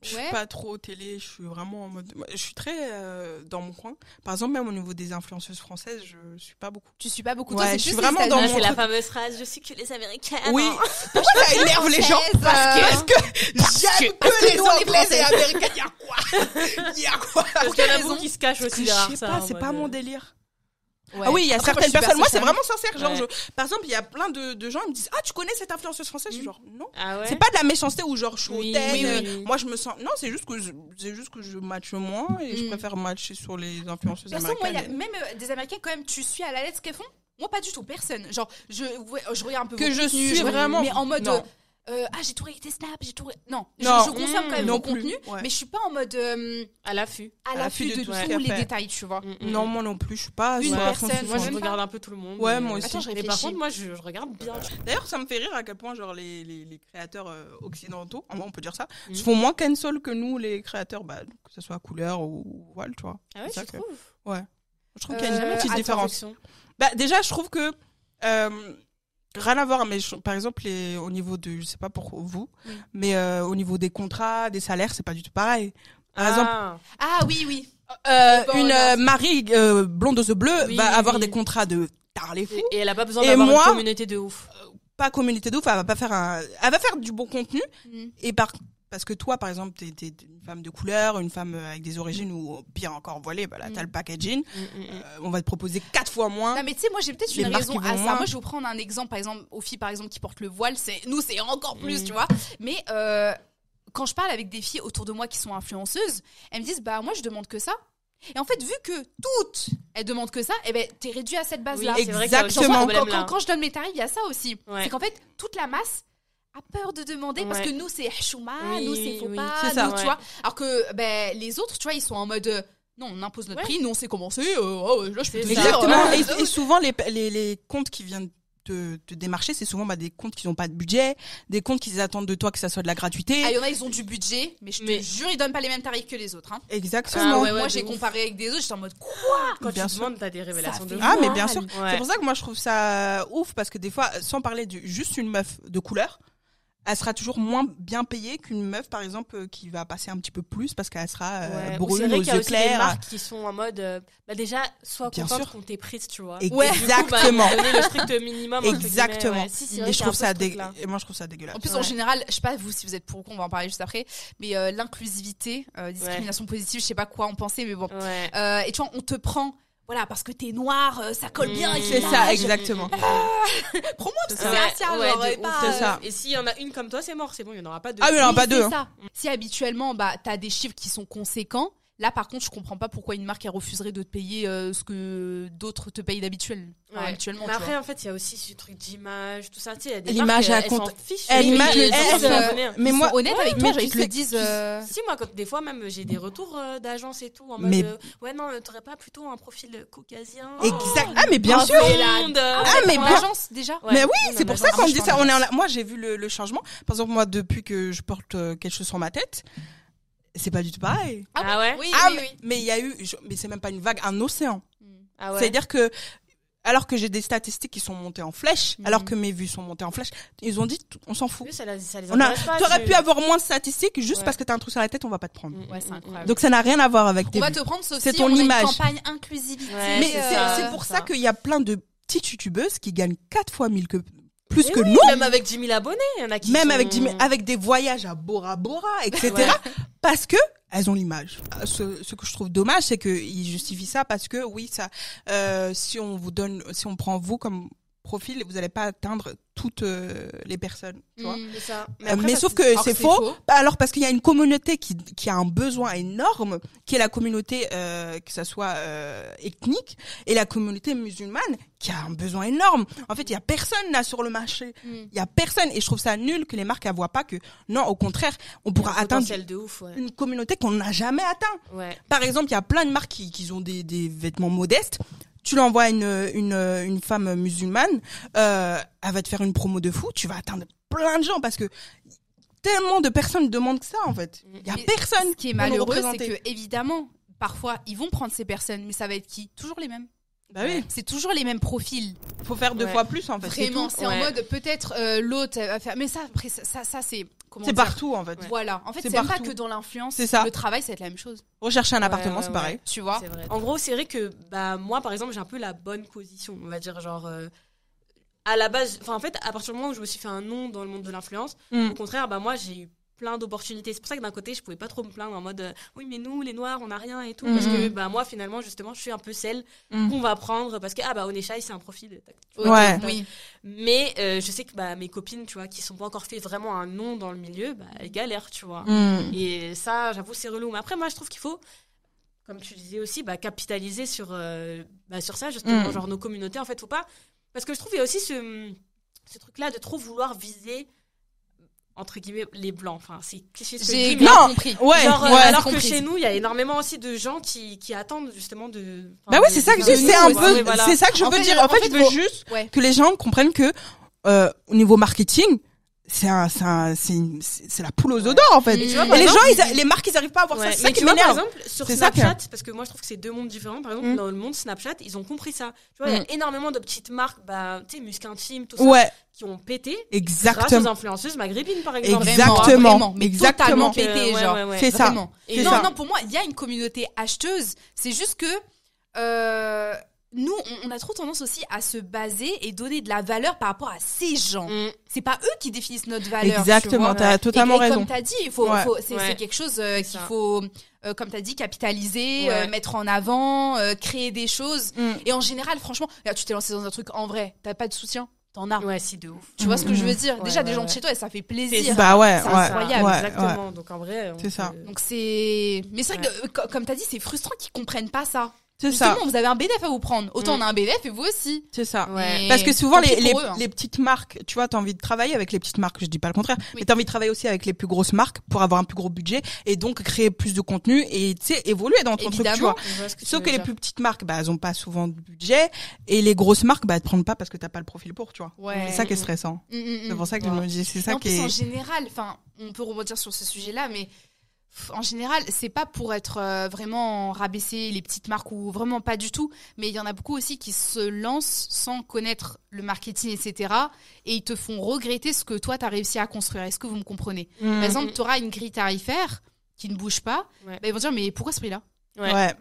Je Ouais. suis pas trop télé, je suis vraiment en mode. Je suis très euh, dans mon coin. Par exemple, même au niveau des influenceuses françaises, je suis pas beaucoup. Tu suis pas beaucoup Ouais, toi, c'est je suis les vraiment dans mon c'est la fameuse phrase je suis que les américaines Oui, pourquoi ça énerve les gens Parce que, euh, parce que j'aime que que les Anglais et Françaises. Américains. Il y a quoi? Il y a quoi parce qu'il y en a raison beaucoup qui se cachent aussi derrière je sais ça, pas, c'est pas euh, mon délire. Ouais. Ah oui, il y a Après, certaines personnes. Moi, c'est vraiment sincère. Genre, Ouais. je- par exemple, il y a plein de, de gens, ils me disent Ah, tu connais cette influenceuse française? Suis genre, non. Ah ouais? C'est pas de la méchanceté où genre je suis Oui, hautaine. oui, euh, oui. Moi, je me sens. Non, c'est juste que je, c'est juste que je matche moins et je Mm. préfère matcher sur les influenceuses Perso, moi, y a- américaines. même euh, des Américains, quand même, tu suis à la lettre ce qu'elles font? Moi, pas du tout, personne. Genre, je, ouais, je regarde un peu Que vos je contenus, suis vraiment- Mais en mode. Euh, ah, j'ai tout regardé tes snaps, j'ai tout. Non, je- Non. je, consomme quand même contenus, Ouais. mais je suis pas en mode euh, à l'affût. à l'affût de, tous les fait. détails, tu vois. Mm, mm. Non, moi non plus, je suis pas. Une la personne, Moi, je regarde un peu tout le monde. Ouais, moi aussi. Attends, je Mais par contre, moi, je, je regarde bien. D'ailleurs, ça me fait rire à quel point genre les, les, les créateurs euh, occidentaux, en on peut dire ça, Mhm. se font moins cancel que nous, les créateurs, bah, que ce soit à couleur ou voile, tu vois. Ah ouais, que- trouves? Je trouve qu'il y a une Euh, petite différence. Bah, déjà, je trouve que euh, rien à voir, mais je- par exemple, les, au niveau de, je sais pas pour vous, Oui. mais euh, au niveau des contrats, des salaires, c'est pas du tout pareil. Par exemple, Ah, Ah oui, oui. euh, bon, une euh, Marie euh, blonde aux yeux bleus Oui, va avoir des contrats de tard les fous. et, et elle a pas besoin d'avoir une communauté de ouf. Pas communauté de ouf, elle va pas faire un, elle va faire du bon contenu. Mm. Et par, parce que toi, par exemple, t'es, t'es une femme de couleur, une femme avec des origines ou pire encore voilée, bah là, Mm. t'as le packaging. Mm, mm, mm. Euh, on va te proposer quatre fois moins. Non mais tu sais moi j'ai peut-être une raison à ça. moins. Moi je vais vous prendre un exemple par exemple aux filles par exemple qui portent le voile, c'est nous c'est encore plus tu vois. Mais euh, quand je parle avec des filles autour de moi qui sont influenceuses, elles me disent bah moi je demande que ça. Et en fait vu que toutes elles demandent que ça, eh ben t'es réduit à cette base là. Oui, c'est vrai qu'il y a aussi ce Exactement. quand, problème-là. quand- quand je donne mes tarifs, il y a ça aussi. Ouais. C'est qu'en fait toute la masse a peur de demander parce que nous c'est chouma, Oui, nous c'est faut oui, pas, c'est ça. nous, tu vois. Alors que ben les autres tu vois ils sont en mode euh, non on impose notre Ouais. prix, nous on sait commencer. Euh, oh, là je peux C'est te Exactement. Et, et souvent, les, les, les comptes qui viennent te, te démarcher, c'est souvent bah, des comptes qui n'ont pas de budget, des comptes qui attendent de toi que ça soit de la gratuité. Ah, il y en a, ils ont du budget, mais je te Mais- jure, ils donnent pas les mêmes tarifs que les autres. Hein. Exactement. Ah ouais, ouais. Moi, j'ai comparé avec des autres, j'étais en mode quoi? Quand Bien tu sûr. demandes, t'as des révélations de Ah, mais bien sûr. Ouais. C'est pour ça que moi, je trouve ça ouf parce que des fois, sans parler de juste une meuf de couleur, elle sera toujours moins bien payée qu'une meuf, par exemple, euh, qui va passer un petit peu plus parce qu'elle sera euh, Ouais. Ou c'est brune, vrai aux qu'il y a yeux aussi des clairs. marques qui sont en mode euh, bah déjà sois Bien contente sûr. qu'on t'ait prise tu vois Exactement. Coup, bah, donner le strict minimum Exactement. ouais. Si, c'est vrai Et je y a trouve ça dé- et moi je trouve ça dégueulasse. En plus, Ouais. en général, je sais pas vous si vous êtes pour ou contre, on va en parler juste après, mais euh, l'inclusivité, euh, discrimination positive, je sais pas quoi en penser, mais bon. ouais Euh, et tu vois, on te prend, voilà, parce que t'es noir, euh, ça colle bien avec C'est ça, exactement. Prends-moi parce que C'est racial, ouais, genre, et pas, euh, C'est ça. Et s'il y en a une comme toi, c'est mort, c'est bon, il n'y en aura pas deux. Ah oui, non, Oui, pas c'est deux. hein. ça. Si habituellement, bah, t'as des chiffres qui sont conséquents, là, par contre, je comprends pas pourquoi une marque, elle refuserait de te payer euh, ce que d'autres te payent d'habituel. Enfin, Ouais. habituellement, Mais après, en fait, il y a aussi ce truc d'image, tout ça. Tu sais, il y a des L'image, elles compte- Mais elle- euh. Mais moi, sont honnêtes avec toi, ils te le disent. euh, Si, moi, quand, des fois, même, j'ai des retours euh, d'agence et tout, en Mais- ouais, non, t'aurais pas plutôt un profil caucasien Exact. Ah, mais bien Oh, sûr. Ah, mais agence, déjà mais oui, c'est pour ça qu'on me je dit ça. On est Moi, j'ai vu le, changement. Par exemple, moi, depuis que je porte quelque chose sur ma tête, c'est pas du tout pareil. Ah ouais Oui, ah, oui, mais- oui. mais il y a eu, je- mais c'est même pas une vague, un océan. Ah ouais. C'est-à-dire que, alors que j'ai des statistiques qui sont montées en flèche, Mhm. alors que mes vues sont montées en flèche, ils ont dit, on s'en fout. Oui, ça, ça les On a, pas. t'aurais pu avoir moins de statistiques juste Ouais. parce que t'as un truc sur la tête, on va pas te prendre. Mm, Ouais, c'est incroyable. Donc ça n'a rien à voir avec tes On va te prendre, sauf C'est si ton on a image. une campagne inclusivité. Ouais, Mais c'est c'est ça, c'est pour ça ça. qu'il y a plein de petites youtubeuses qui gagnent quatre fois mille que, plus Mais que oui, nous. Même avec 10 000 abonnés, il y en a qui même sont- avec, Jimmy- avec des voyages à Bora Bora, etc. Ouais. Parce que elles ont l'image. Ce, ce que je trouve dommage, c'est qu'ils justifient ça parce que oui, ça, euh, si on vous donne, si on prend vous comme profil, vous n'allez pas atteindre toutes euh, les personnes. Tu vois mais ça, sauf que c'est faux. Bah alors parce qu'il y a une communauté qui, qui a un besoin énorme, qui est la communauté euh, que ça soit euh, ethnique et la communauté musulmane qui a un besoin énorme. En fait, il y a personne là sur le marché. Mm. Il y a personne et je trouve ça nul que les marques ne voient pas que non, au contraire, on pourra un atteindre potentiel de ouf, ouais. une communauté qu'on n'a jamais atteint. Ouais. Par exemple, il y a plein de marques qui, qui ont des, des vêtements modestes. Tu l'envoies à une, une, une femme musulmane, euh, elle va te faire une promo de fou, tu vas atteindre plein de gens parce que tellement de personnes demandent ça en fait. Il y a personne Ce qui est malheureux, c'est que évidemment, parfois, ils vont prendre ces personnes, mais ça va être qui? Toujours les mêmes. Bah oui, C'est toujours les mêmes profils. faut faire deux Ouais. fois plus en fait. c'est Vraiment, tout. c'est en mode peut-être euh, l'autre va faire. Mais ça, après, ça, ça, ça, c'est. C'est partout en fait. Voilà. En fait, C'est c'est pas que dans l'influence. C'est ça. Le travail, ça va être la même chose. Rechercher un Ouais, appartement, ouais, c'est ouais. pareil. Tu vois C'est vrai. En gros, c'est vrai que bah moi par exemple, j'ai un peu la bonne position, on va dire genre euh, à la base, enfin en fait, à partir du moment où je me suis fait un nom dans le monde de l'influence, Mm. au contraire, bah moi j'ai eu plein d'opportunités. C'est pour ça que d'un côté, je pouvais pas trop me plaindre en mode euh, oui, mais nous les noirs, on n'a rien et tout parce Mhm. que bah moi finalement justement, je suis un peu celle Mm. qu'on va prendre parce que ah bah Oneshai, c'est un profil Ok, Ouais. Oui. Mais euh, je sais que bah mes copines, tu vois, qui sont pas encore fait vraiment un nom dans le milieu, bah elles galèrent, tu vois. Mm. Et ça, j'avoue, c'est relou. Mais après, moi, je trouve qu'il faut, comme tu disais aussi, bah, capitaliser sur, euh, bah, sur ça, justement, genre nos communautés. En fait, faut pas. Parce que je trouve qu'il y a aussi ce, ce truc-là de trop vouloir viser, entre guillemets, les blancs. Enfin, c'est cliché ce que je J'ai compris. Ouais, Genre, euh, ouais. alors que chez nous, il y a énormément aussi de gens qui, qui attendent justement de. Bah ouais, c'est ça que c'est un peu, Ouais, voilà. c'est ça que je En veux fait, dire. en En fait, fait, je veux faut- juste Ouais. que les gens comprennent que euh, au niveau marketing, c'est un, c'est un- c'est une- c'est c'est la poule aux œufs d'or en fait. Mais tu vois, Et les gens, ils a- les marques, ils arrivent pas à voir Ouais, ça. C'est mais ça qui tu vois, par m'énerve. exemple, sur que- Snapchat, parce que moi je trouve que c'est deux mondes différents. Par exemple, Mm. dans le monde Snapchat, ils ont compris ça. Tu vois, il y Mm. a énormément de petites marques, bah, tu sais, Musc Intime, tout ça, Ouais, qui ont pété grâce aux exactement. influenceuses maghrébines, par exemple. Exactement. Vraiment, vraiment, mais exactement. euh, pété, genre. ouais, ouais. C'est ça. Et non, ça. non, pour moi, il y a une communauté acheteuse. C'est juste que euh, nous, on, on a trop tendance aussi à se baser et donner de la valeur par rapport à ces gens. Mm. C'est pas eux qui définissent notre valeur. tu Exactement, vois. t'as Et- totalement et raison. Comme t'as dit, il faut, Ouais. faut- c'est Ouais. quelque chose euh, qu'il faut, euh, comme t'as dit, capitaliser, Ouais. euh, mettre en avant, euh, créer des choses. Mm. Et en général, franchement, tu t'es lancé dans un truc en vrai, t'as pas de soutien, t'en as. Ouais, si, de ouf. Tu vois ce que je veux dire? Ouais, Déjà, des ouais, gens de chez toi, et ça fait plaisir. Bah ouais, C'est ouais, incroyable, ouais, Exactement. Donc en vrai, C'est ça. peut- Donc c'est. Mais c'est vrai que, co- comme t'as dit, c'est frustrant qu'ils comprennent pas ça. C'est ça, vous avez un BDF à vous prendre. Autant Mm. on a un BDF et vous aussi. c'est ça. Ouais. Parce que souvent, les, les, eux, hein. les petites marques, tu vois, t'as envie de travailler avec les petites marques, je dis pas le contraire, Oui. mais t'as envie de travailler aussi avec les plus grosses marques pour avoir un plus gros budget et donc créer plus de contenu et, tu sais, évoluer dans ton truc, tu Évidemment. vois. Que Sauf que les plus petites marques, bah, elles ont pas souvent de budget et les grosses marques, bah, elles te prennent pas parce que t'as pas le profil pour, tu vois. Ouais. C'est ça qui est stressant. Mm, mm, C'est mm. pour ça que je me dis, c'est ça en qui est. en général, enfin, on peut rebondir sur ce sujet-là, mais en général, c'est pas pour être euh, vraiment rabaisser les petites marques ou vraiment pas du tout, mais il y en a beaucoup aussi qui se lancent sans connaître le marketing, etc. Et ils te font regretter ce que toi, tu as réussi à construire. Est-ce que vous me comprenez? Par exemple, tu auras une grille tarifaire qui ne bouge pas, Ouais. bah, ils vont dire, mais pourquoi ce prix-là? Ouais. Ouais.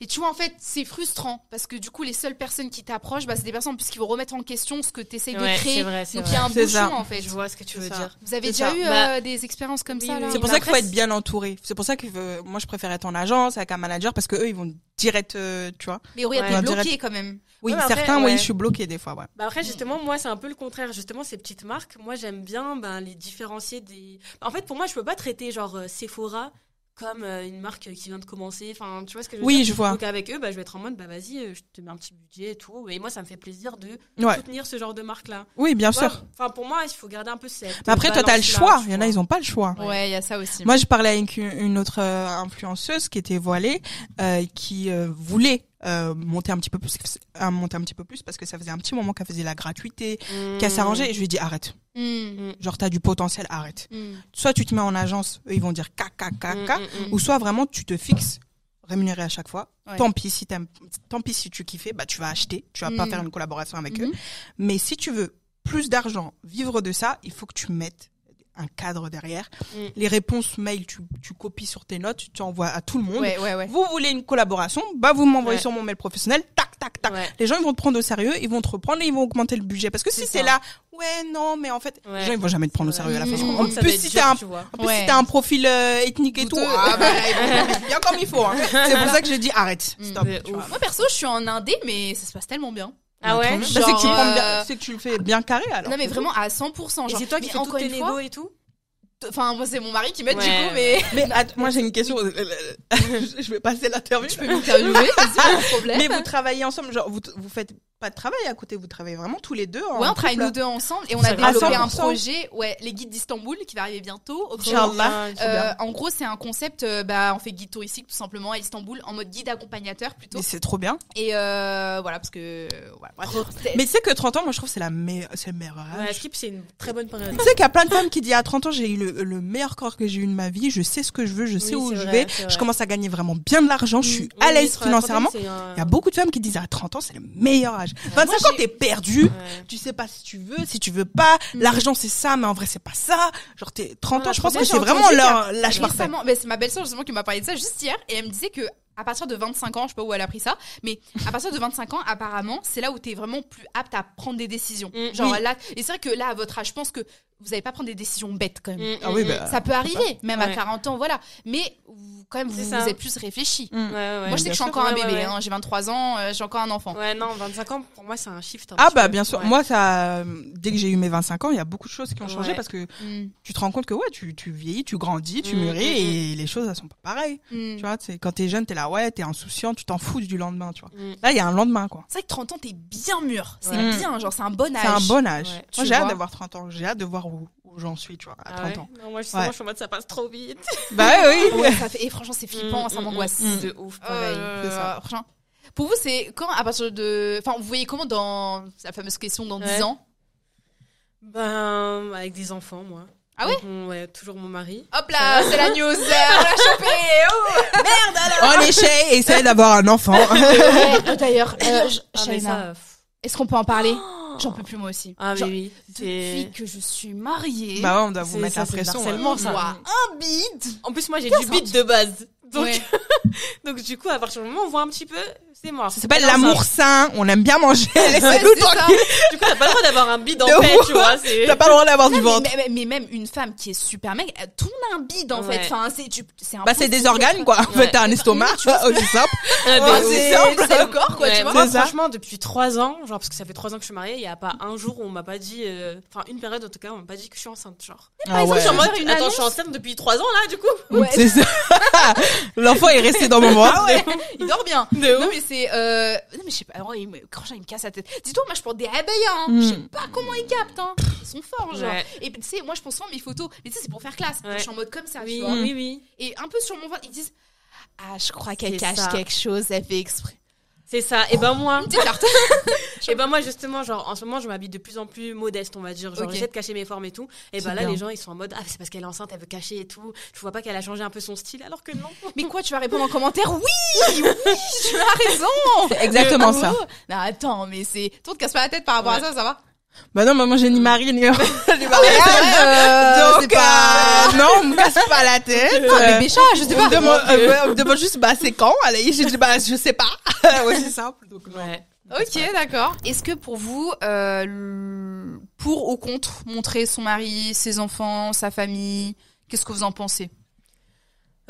Et tu vois, en fait, c'est frustrant parce que du coup, les seules personnes qui t'approchent, bah, c'est des personnes en plus qui vont remettre en question ce que tu essayes Ouais, de créer. c'est vrai, c'est Donc il y a un C'est bouchon ça. en fait. Je vois ce que tu veux ça. dire. Vous avez déjà ça. eu Bah, euh, des expériences comme oui, ça oui. C'est pour Mais ça qu'il faut être bien entouré. C'est pour ça que euh, moi je préfère être en agence avec un manager parce que eux ils vont direct, euh, tu vois. Mais Ouais. t'es Ouais, bloqué quand même. Oui, Ouais, mais après, certains, oui, je suis bloquée des fois, ouais. Bah après justement moi c'est un peu le contraire justement ces petites marques moi j'aime bien ben, les différencier des en fait pour moi je peux pas traiter genre euh, Sephora comme euh, une marque qui vient de commencer enfin tu vois ce que je veux Oui, dire je vois. donc avec eux bah, je vais être en mode bah vas-y euh, je te mets un petit budget et tout et moi ça me fait plaisir de Ouais. soutenir ce genre de marque là Oui, bien sûr. enfin pour moi il faut garder un peu cette Mais après, toi, t'as le choix. Il y en a, ils ont pas le choix. Ouais. Il y a ça aussi. Moi, je parlais avec une, autre euh, influenceuse qui était voilée, euh, qui euh, voulait euh, monter un petit peu plus, euh, monter un petit peu plus parce que ça faisait un petit moment qu'elle faisait la gratuité, Mmh. qu'elle s'arrangeait. Et je lui ai dit arrête. Mm, Genre, t'as du potentiel, arrête. mm. Soit tu te mets en agence, eux, ils vont dire caca, Mmh, caca, mmh, mmh. ou soit vraiment tu te fixes rémunéré à chaque fois. Ouais. Tant pis si t'aimes, tant pis si tu kiffais, bah tu vas acheter, tu vas pas faire une collaboration avec eux. Mais si tu veux plus d'argent, vivre de ça, il faut que tu mettes un cadre derrière. Mm. Les réponses mail, tu, tu copies sur tes notes, tu envoies à tout le monde. Ouais, ouais, ouais. Vous voulez une collaboration, bah vous m'envoyez sur mon mail professionnel, tac, tac, tac. Les gens ils vont te prendre au sérieux, ils vont te reprendre et ils vont augmenter le budget. Parce que si C'est là, ouais, non, mais en fait, les gens ils vont jamais te prendre au sérieux à la fin. [laughs] En plus, si dur, un en plus, si t'as un profil euh, ethnique et tout, ah bah, [laughs] bien comme il faut. hein. [laughs] C'est pour ça que je dis arrête. Stop. Moi perso, je suis en indé, mais ça se passe tellement bien. Ah ouais Bah, c'est que euh, c'est que tu le fais bien carré alors. Non mais vraiment à 100%. Et genre. c'est toi qui fais toutes tes négos fois, et tout Enfin moi c'est mon mari qui m'aide du Ouais. coup mais [laughs] Mais moi j'ai une question. [laughs] je vais passer l'interview. tu peux m'interviewer, vas-y, pas de problème. Mais vous travaillez ensemble, genre vous, vous faites pas de travail à côté, vous travaillez vraiment tous les deux. En Ouais, on travaille nous deux ensemble et on a développé un 100%. projet, ouais, les guides d'Istanbul qui va arriver bientôt. Inch'Allah. Euh, en gros, c'est un concept, euh, bah, on fait guide touristique tout simplement à Istanbul en mode guide accompagnateur plutôt. Mais c'est trop bien. Et euh, voilà, parce que. euh, voilà, bref. C'est- Mais tu sais que 30 ans, moi je trouve que c'est la meilleure, c'est le meilleur Ouais. Skip, c'est une très bonne période. Tu sais qu'il y a plein de femmes qui disent à 30 ans, j'ai eu le, le meilleur corps que j'ai eu de ma vie, je sais ce que je veux, je sais Oui, où c'est je vrai, vais, c'est je vrai. commence à gagner vraiment bien de l'argent, je suis Oui, à l'aise financièrement. c'est un- Il y a beaucoup de femmes qui disent à 30 ans, c'est le meilleur âge. 25 Moi, ans, j'ai- t'es perdu. Ouais. Tu sais pas si tu veux, si tu veux pas. Mm. L'argent, c'est ça, mais en vrai, c'est pas ça. Genre, t'es 30 ans, je pense que c'est vraiment leur l'âge parfait. Bah, c'est ma belle-sœur justement qui m'a parlé de ça juste hier et elle me disait que à partir de 25 ans, je sais pas où elle a pris ça, mais à partir de 25 ans, apparemment, c'est là où tu es vraiment plus apte à prendre des décisions. Mm, Genre oui. là, et c'est vrai que là, à votre âge, je pense que vous n'allez pas prendre des décisions bêtes quand même. Mm, Ah oui, mm, bah, Ça peut arriver, même à Ouais. 40 ans, voilà. Mais vous- quand même, vous, vous êtes plus réfléchi. Mm. Ouais, ouais, ouais. moi, je sais que je suis encore un bébé, ouais. hein, j'ai 23 ans, euh, j'ai encore un enfant. Ouais, non, 25 ans, pour moi, c'est un shift. un Ah bah peu. bien sûr. Ouais. Moi, ça, dès que j'ai eu mes 25 ans, il y a beaucoup de choses qui ont changé Ouais. parce que tu te rends compte que ouais, tu, tu vieillis, tu grandis, tu mûris et les choses elles sont pas pareilles. Tu vois, c'est quand t'es jeune, t'es là ouais, t'es insouciant, tu t'en fous du lendemain, tu vois. Là, il y a un lendemain quoi. C'est vrai que 30 ans, t'es bien mûr. C'est bien, genre, c'est un bon âge. C'est un bon âge. Moi, j'ai hâte d'avoir 30 ans. J'ai hâte de voir où, où j'en suis, tu vois, à Ah 30 ouais ans. Non, moi, justement, Ouais. je suis en mode ça passe trop vite. Bah oui. Ouais, ça fait... Et franchement, c'est flippant, Mm, ça mm, m'angoisse. mm. De ouf, pareil. Euh, c'est ça. franchement. Pour vous, c'est quand à partir de. Enfin, vous voyez comment dans la fameuse question dans 10 Ouais. ans? Ben, avec des enfants, moi. Ah ouais? Ouais, toujours mon mari. Hop là, c'est la news, on l'a [laughs] chopé oh En échec, essaye d'avoir un enfant. Ouais, D'ailleurs, euh, Ah, Shaina, est-ce qu'on peut en parler? J'en peux plus moi aussi. Ah, mais Genre, oui. Depuis C'est. que je suis mariée, bah ouais, on doit vous C'est- mettre la c'est pression. ouais. harcèlement, on ça. un bide. En plus, moi, j'ai 15 du beat de base. Donc, Ouais. [laughs] donc, du coup, à partir du moment où on voit un petit peu, c'est mort. Ça s'appelle l'amour sain. On aime bien manger. [laughs] Laissez-nous tranquille. Du coup, t'as pas le droit d'avoir un bide en ouf. tu vois. T'as pas le droit d'avoir du ventre. mais, mais- mais même une femme qui est super mec, tout le monde a un bide en Ouais. fait. Enfin, c'est tu- c'est Bah c'est des organes quoi. En fait, t'as un estomac [laughs] Tu vois. Ah, c'est simple. c'est le corps quoi, tu vois. franchement, depuis trois ans, genre, parce que ça fait trois ans que je suis mariée, il n'y a pas un jour où on m'a pas dit, euh, enfin, une période en tout cas, on m'a pas dit que je suis enceinte, genre. Ah exemple, ouais. je suis Attends, je enceinte depuis trois ans, là, du coup. C'est ça. L'enfant est resté dans mon bras. Ah ouais, il dort bien. De Non mais c'est euh... non mais je sais pas, alors, il me... Franchement, il me casse la tête. Dis-toi, moi je porte des réveils, hein. Mm. Je sais pas comment ils captent, hein. Ils sont forts, genre. Ouais. Et tu sais, moi je pense souvent mes photos, mais tu sais, c'est pour faire classe. Ouais. Je suis en mode comme ça, Oui, tu vois. oui, oui. Et un peu sur mon ventre, ils disent Ah, je crois qu'elle cache ça. quelque chose, elle fait exprès. C'est ça. Et ben moi, [laughs] et ben moi justement, genre en ce moment, je m'habille de plus en plus modeste, on va dire. Genre Ok. j'essaie de cacher mes formes et tout. Et ben là, bien. les gens ils sont en mode ah c'est parce qu'elle est enceinte, elle veut cacher et tout. Je vois pas qu'elle a changé un peu son style, alors que non. mais quoi, tu vas répondre en commentaire Oui, [laughs] oui, tu as raison. C'est exactement ça. Oh. Non, attends, mais c'est. Toi, te casse pas la tête par rapport à ça, ça va? Bah non, mais moi j'ai ni mari ni [laughs] ni mariage. euh, Donc pas- euh, non, on me casse pas la [laughs] tête. Euh, bébé chat, je sais on me pas. demande, euh, on me demande juste bah c'est quand Allez, j'ai dit bah je sais pas. [laughs] ouais, c'est simple. Donc, non. Ouais. Ok, d'accord. Est-ce que pour vous, euh, pour ou contre montrer son mari, ses enfants, sa famille, qu'est-ce que vous en pensez?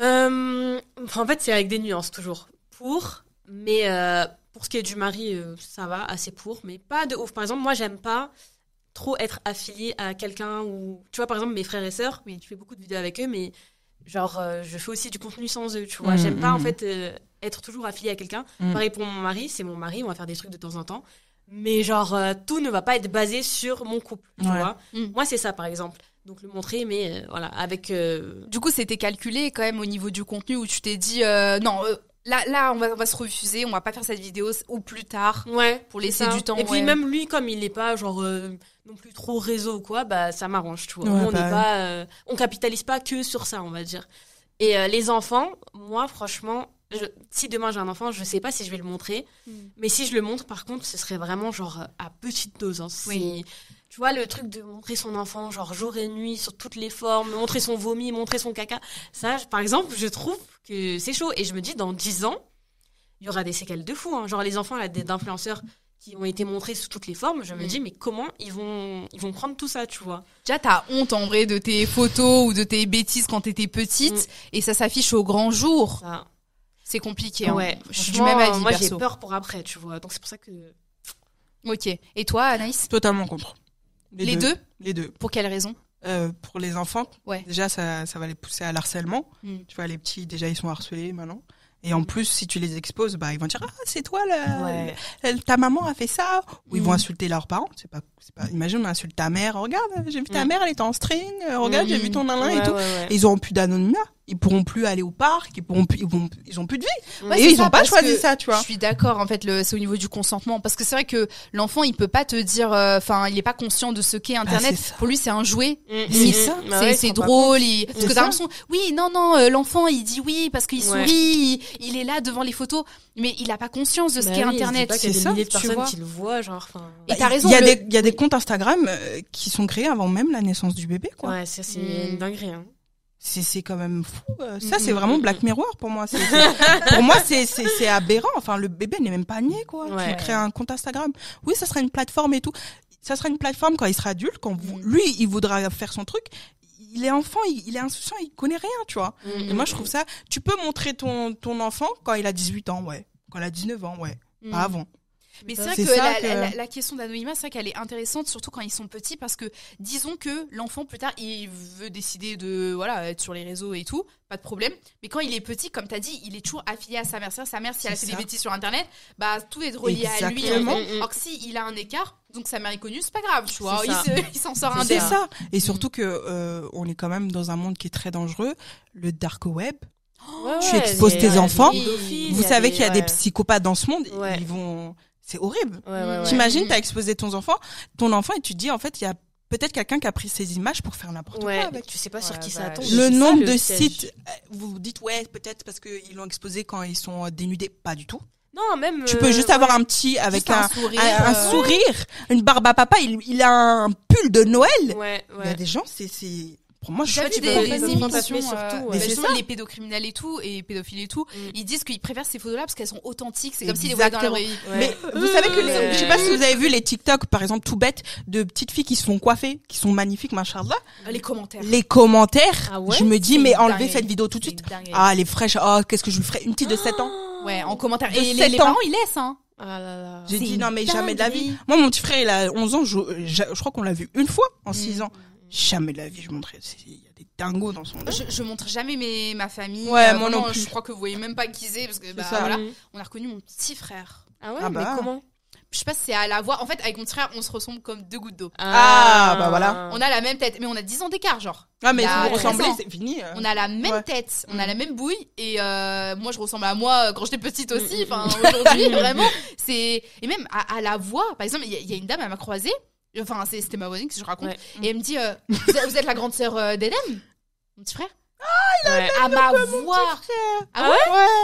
Euh, en fait, c'est avec des nuances toujours. Pour, mais euh, pour ce qui est du mari, euh, ça va, assez pour, mais pas de ouf. Par exemple, moi, j'aime pas trop être affiliée à quelqu'un ou tu vois par exemple mes frères et sœurs oui je fais beaucoup de vidéos avec eux mais genre euh, je fais aussi du contenu sans eux tu vois Mhm, j'aime pas en mhm. fait euh, être toujours affiliée à quelqu'un Mhm. pareil pour mon mari c'est mon mari on va faire des trucs de temps en temps mais genre euh, tout ne va pas être basé sur mon couple tu Ouais. vois moi c'est ça par exemple donc le montrer mais euh, voilà avec euh, Du coup, c'était calculé quand même au niveau du contenu où tu t'es dit euh, non, euh, là, là, on va, on va se refuser, on va pas faire cette vidéo ou plus tard. Ouais, Pour laisser ça. du temps, Et puis ouais. même lui, comme il n'est pas genre euh, non plus trop réseau ou quoi, bah ça m'arrange, tu vois. Ouais, on bah n'est ouais. pas, euh, on capitalise pas que sur ça, on va dire. Et euh, les enfants, moi franchement, je- si demain j'ai un enfant, je sais pas si je vais le montrer, Mm. mais si je le montre, par contre, ce serait vraiment genre à petite dose. hein. Oui. Tu vois, le truc de montrer son enfant, genre jour et nuit, sur toutes les formes, montrer son vomi, montrer son caca, ça, par exemple, je trouve que c'est chaud. Et je me dis, dans 10 ans, il y aura des séquelles de fou. hein. Genre les enfants là, des- d'influenceurs qui ont été montrés sous toutes les formes, je me Mm. dis, mais comment ils vont, ils vont prendre tout ça, tu vois? Déjà, t'as honte en vrai de tes photos ou de tes bêtises quand t'étais petite Mm. et ça s'affiche au grand jour. Ça, C'est compliqué. hein. Je suis du même avis Moi, j'ai peur pour après, tu vois. Donc c'est pour ça que. Ok. Et toi, Anaïs? Totalement contre. Les, deux. Les deux. Pour quelle raison Euh, pour les enfants, Ouais. déjà, ça, ça va les pousser à l'harcèlement. Mm. Tu vois, les petits, déjà, ils sont harcelés maintenant. Et en plus, si tu les exposes, bah, ils vont dire, ah, c'est toi, la, ta maman a fait ça. Ou ils vont Mm. insulter leurs parents. C'est pas, c'est pas, imagine, on insulte ta mère. Regarde, j'ai vu ta Mm. mère, elle était en string. Regarde, j'ai vu ton nanan Ouais, et tout. Et ils auront plus d'anonymat. Ils pourront plus aller au parc. Ils pourront plus, ils vont, ils ont plus de vie. Ouais, et ils ça, ont pas choisi ça, tu vois. Je suis d'accord, en fait, le- c'est au niveau du consentement. Parce que c'est vrai que l'enfant, il peut pas te dire, euh, enfin, il est pas conscient de ce qu'est Internet. Ah, ça. Pour lui, c'est un jouet. Mm, Limite, mm, ça. mm. Bah c'est ouais, drôle. il- Parce que t'as l'impression, oui, non, non, euh, l'enfant, il dit oui parce qu'il Ouais. sourit, il, il est là devant les photos, mais il a pas conscience de ce Bah qu'est oui, Internet. C'est des ça, milliers de tu personnes vois. qui le voient, genre. enfin, Et t'as raison. Il y a le- des, il y a des comptes Instagram euh, qui sont créés avant même la naissance du bébé, quoi. Ouais, ça c'est Mm. une dinguerie. C'est, quand même fou. euh. Ça, Mm, c'est mm, vraiment mm, Black mm. Mirror pour moi. Pour moi, c'est, aberrant. Enfin, le bébé n'est même pas né, quoi. Ouais. Tu crées un compte Instagram. Oui, ça sera une plateforme et tout. Ça sera une plateforme quand il sera adulte, quand vous- Mm. lui, il voudra faire son truc. Il est enfant, il, il est insouciant, il connaît rien, tu vois. Et moi, je trouve ça. Tu peux montrer ton, ton enfant quand il a 18 ans, ouais. Quand il a 19 ans, ouais. Mm. Pas avant. Mais c'est vrai que, la, que- la- la question d'anonymat, c'est vrai qu'elle est intéressante, surtout quand ils sont petits, parce que disons que l'enfant plus tard, il veut décider de voilà être sur les réseaux et tout, pas de problème. Mais quand il est petit, comme t'as dit, il est toujours affilié à sa mère. Sa mère, si elle a fait ça. des bêtises sur Internet, bah tout est relié à lui. Exactement. en fait. Mm, mm. Alors que si il a un écart, donc sa mère est connue, c'est pas grave, tu vois. Il s'en sort un C'est ça. Et surtout que euh, on est quand même dans un monde qui est très dangereux, le dark web. Tu exposes tes enfants. Vous savez qu'il y a des psychopathes dans ce monde. Ouais. Ils vont. C'est horrible. Ouais, ouais, ouais. T'imagines, Mm. t'as exposé ton enfant, ton enfant, et tu te dis en fait, il y a peut-être quelqu'un qui a pris ces images pour faire n'importe Ouais, quoi avec. tu sais pas sur Ouais, qui bah, ça tombe. je- Le ça, nombre le de piège. sites, euh, vous vous dites ouais, peut-être parce qu'ils l'ont exposé quand ils sont euh, dénudés. Pas du tout. Non, même. Tu euh, peux juste ouais. avoir un petit avec Juste un, sourire. un, un euh, sourire, une barbe à papa. Il, il a un pull de Noël. Ouais, Il y a ouais. des gens, c'est, c'est, pour moi, je pas, des, des émissions, euh, surtout, bah, Mais justement, les pédocriminels et tout, et pédophiles et tout, Mm. ils disent qu'ils préfèrent ces photos-là parce qu'elles sont authentiques. C'est comme s'ils les voyaient dans la vraie vie. Ouais. Mais vous savez que les, je sais pas si vous avez vu les TikTok, par exemple, tout bête, de petites filles qui se font coiffer, qui sont magnifiques, machallah. Les commentaires. Les commentaires, Ah ouais je me dis, mais enlevez dinguerie. cette vidéo tout de suite. une dinguerie. Ah, elle est fraîche. Oh, qu'est-ce que je lui ferais? Une petite de 7 ans. Ouais, en commentaire. De Et les, les parents, ils laissent, hein. Ah là là. J'ai dit, non, mais jamais de la vie. Moi, mon petit frère, il a 11 ans, je, je, je crois qu'on l'a vu une fois en 6 Mm. ans. Jamais de la vie, je montrais. Il y a des dingos dans son. Je, je montre jamais mes, ma famille. Ouais, Euh, moi non plus. Je crois que vous voyez même pas qui c'est parce que bah, ça. voilà, Mm. on a reconnu mon petit frère. Ah ouais, Ah mais bah. comment? Je sais pas si c'est à la voix. En fait, avec mon petit frère, on se ressemble comme deux gouttes d'eau. Ah, bah voilà. On a la même tête, mais on a 10 ans d'écart, genre. Ah, mais vous ressemblez, 13 ans. c'est fini. euh. On a la même Ouais. tête, on Mm. a la même bouille, et euh, moi je ressemble à moi quand j'étais petite aussi. Mm, mm, Enfin, mm. aujourd'hui, [laughs] vraiment, c'est et même à, à la voix. Par exemple, il y, y a une dame, elle m'a croisée. Enfin, c'est- c'était ma voisine que je raconte, Ouais. et elle me dit, euh, [laughs] vous, êtes, vous êtes la grande sœur euh, d'Edem, mon petit frère. Ouais. À ma voix. Ah ouais